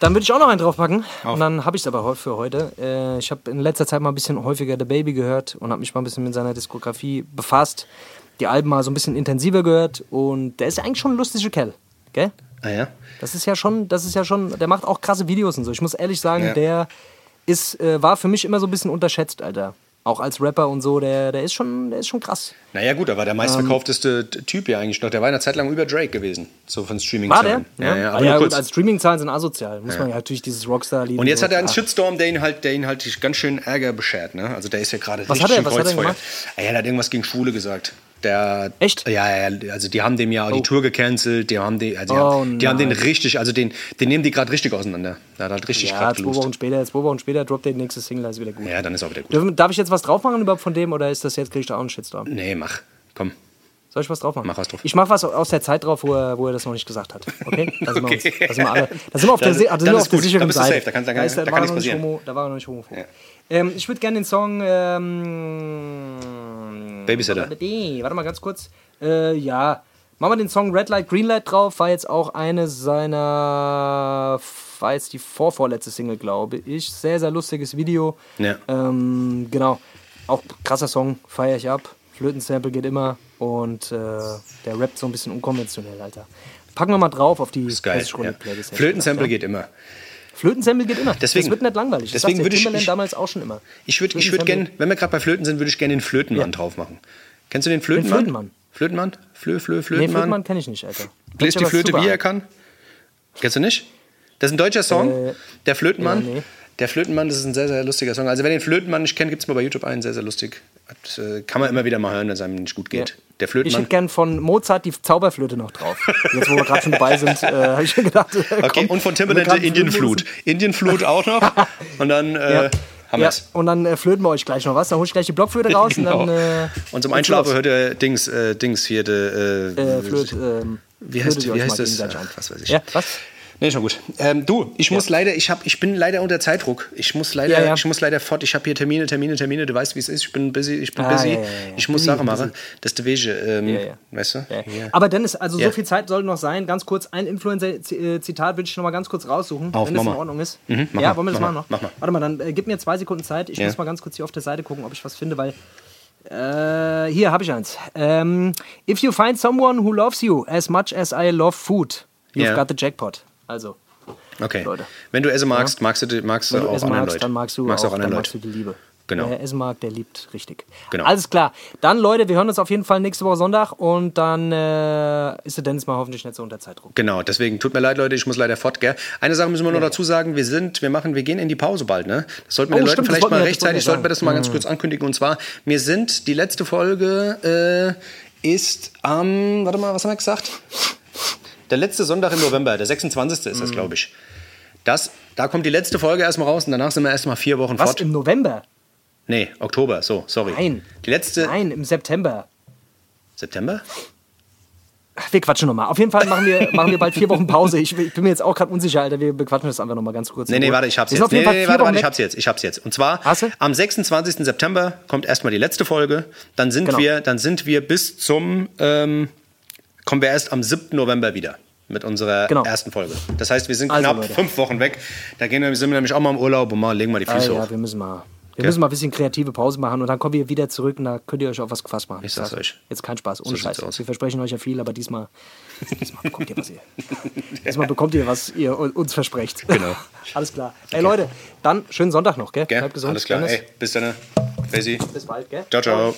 Dann würde ich auch noch einen draufpacken. Auf. Und dann habe ich es aber für heute. Äh, ich habe in letzter Zeit mal ein bisschen häufiger The Baby gehört und habe mich mal ein bisschen mit seiner Diskografie befasst. Die Alben mal so ein bisschen intensiver gehört. Und der ist ja eigentlich schon ein lustiger Kerl. Gell? Ah ja? Das ist ja schon, das ist ja schon, der macht auch krasse Videos und so. Ich muss ehrlich sagen, Ja. der ist, äh, war für mich immer so ein bisschen unterschätzt, Alter. Auch als Rapper und so, der, der ist schon, der ist schon krass. Naja gut, er war der meistverkaufteste Typ ja eigentlich noch. Der war eine Zeit lang über Drake gewesen. So von streaming War der? Ja, ja, Ah, aber ja nur gut, als Streaming-Zahlen sind asozial. Muss man ja natürlich dieses Rockstar-Lied. Und jetzt so- hat er einen Ah. Shitstorm, der ihn halt, der ihn halt ganz schön Ärger beschert. Ne? Also der ist ja gerade Was richtig hat er- was hat er Kreuzfeuer. gemacht? Ah, ja, der hat irgendwas gegen Schwule gesagt. Der, Echt? Ja, ja, also die haben dem ja die Tour gecancelt, die haben, die, also die, Oh haben, die haben den richtig, also den, den nehmen die gerade richtig auseinander. Der hat halt richtig Ja, zwei. Wochen später, zwei Wochen später droppt der nächste Single, ist wieder gut. Ja, dann ist auch wieder gut. Dürfen- Darf ich jetzt was drauf machen überhaupt von dem oder ist das jetzt, krieg ich da auch einen Shitstorm? Nee, mach. Komm. Soll ich was drauf machen? Mach was drauf. Ich mach was aus der Zeit drauf, wo er, wo er das noch nicht gesagt hat. Okay? Da sind wir, uns, Okay. da sind wir alle. Da sind wir auf der, da ist auf der gut. sicheren du Seite. safe. Da kann- da kann- ist, da kann er noch nichts nicht passieren. homo, da war er noch nicht homophob. Ja. Ähm, ich würde gerne den Song. Ähm, Babysitter. Warte mal ganz kurz. Äh, ja. Machen wir den Song Red Light, Green Light drauf. War jetzt auch eine seiner. War jetzt die vorvorletzte Single, glaube ich. Sehr, sehr lustiges Video. Ja. Ähm, genau. Auch krasser Song, feiere ich ab. Flötensample geht immer. Und äh, der rappt so ein bisschen unkonventionell, Alter. Packen wir mal drauf auf die Ist geil. 30 Sekunden Ja. Playlist. Flötensample geht immer. Flötensample geht immer. Deswegen- das wird nicht langweilig. Das deswegen würde ich- ich- damals auch schon immer. Ich würde ich würd gerne, wenn wir gerade bei Flöten sind, würde ich gerne den Flötenmann Ja. drauf machen. Kennst du den Flötenmann? Flötenmann? Flötenmann? Flö, Flö, Nee, Flötenmann? Flötenmann kenne ich nicht, Alter. Bläst die Flöte, wie er an. kann? Kennst du nicht? Das ist ein deutscher Song. Äh, der Flötenmann. ja, nee. Der Flötenmann, das ist ein sehr, sehr lustiger Song. Also wer den Flötenmann nicht kennt, gibt es mal bei YouTube einen, sehr, sehr lustig. Das, äh, kann man immer wieder mal hören, wenn es einem nicht gut geht. Ja. Der Ich Flötenmann. hätte gern von Mozart die Zauberflöte noch drauf. Jetzt, wo wir gerade schon dabei sind, äh, habe ich mir gedacht. Äh, Okay, komm, und von Timbaland Indienflut. Indienflut auch noch. Und dann äh, Ja. haben ja, wir's. und dann äh, flöten wir euch gleich noch was. Dann hol ich gleich die Blockflöte raus Genau. und dann. Äh, Und zum Einschlafen hört ihr Dings, Dings hier, der, äh, Äh, Flöt, ähm, Wie heißt- wie heißt das? Ach, was weiß ich. Ja, was? Nee, schon gut. Ähm, du, ich muss leider, ich, hab, ich bin leider unter Zeitdruck. Ich muss leider, Ja, ja. ich muss leider fort. Ich habe hier Termine, Termine, Termine. Du weißt, wie es ist. Ich bin busy, ich bin Ah, busy. Ich muss Sachen machen. Das ist ähm, weißt du? Aber Dennis, also so viel Zeit soll noch sein. Ganz kurz, ein Influencer-Zitat will ich noch mal ganz kurz raussuchen, Auf, wenn das mach in. Ordnung ist. Mhm, ja, wollen wir das mach machen noch? mach mal. Warte mal, dann äh, gib mir zwei Sekunden Zeit. Ich muss mal ganz kurz hier auf der Seite gucken, ob ich was finde, weil äh, hier habe ich eins. Ähm, If you find someone who loves you as much as I love food, you've Ja. got the jackpot. Also, Okay. Leute. Wenn du Essen magst, magst du, magst du wenn du auch Essen andere magst, Leute. dann magst du magst auch, auch andere dann Leute. magst du die Liebe. Genau. Wer Essen mag, der liebt richtig. Genau. Alles klar. Dann, Leute, wir hören uns auf jeden Fall nächste Woche Sonntag und dann äh, ist der Dennis mal hoffentlich nicht so unter Zeitdruck. Genau, deswegen tut mir leid, Leute, ich muss leider fort, gell? Eine Sache müssen wir noch dazu sagen, wir sind, wir machen, wir gehen in die Pause bald, ne? Das sollten wir Oh, den Leuten stimmt, vielleicht mal rechtzeitig, sollten wir das mal ganz sagen. kurz ankündigen. Und zwar, wir sind, die letzte Folge äh, ist am, warte mal, was haben wir gesagt? Der letzte Sonntag im November, der 26. ist Mhm. das, glaube ich. Das, da kommt die letzte Folge erstmal raus und danach sind wir erstmal vier Wochen Was, fort. im November? Nee, Oktober, so, sorry. Nein. Die letzte, Nein, im September. September? Ach, Wir quatschen nochmal. Auf jeden Fall machen wir, machen wir bald vier Wochen Pause. Ich, ich bin mir jetzt auch gerade unsicher, Alter. Wir bequatschen das einfach nochmal ganz kurz. Nee, nee, warte, ich hab's jetzt. Nee, nee, warte, warte, ich hab's jetzt. Ich hab's jetzt. Und zwar am 26. September kommt erstmal die letzte Folge. Dann sind Genau. wir, dann sind wir bis zum, ähm, kommen wir erst am 7. November wieder mit unserer Genau. ersten Folge. Das heißt, wir sind Also, knapp Leute. fünf Wochen weg. Da gehen wir, sind wir nämlich auch mal im Urlaub und mal legen wir die Ah, Füße ja, hoch. wir müssen mal. Wir Gell? müssen mal ein bisschen kreative Pause machen und dann kommen wir wieder zurück und da könnt ihr euch auf was gefasst machen. Ich sag's sag euch. Jetzt kein Spaß, ohne So Scheiß. Wir versprechen euch ja viel, aber diesmal, diesmal bekommt ihr was ihr. Diesmal bekommt ihr, was ihr uns versprecht. Genau. Alles klar. Ey Leute, dann schönen Sonntag noch, gell? Gell? Bleibt gesund. Alles klar. Ey, bis dann. Crazy. Bis bald, gell? Ciao, ciao.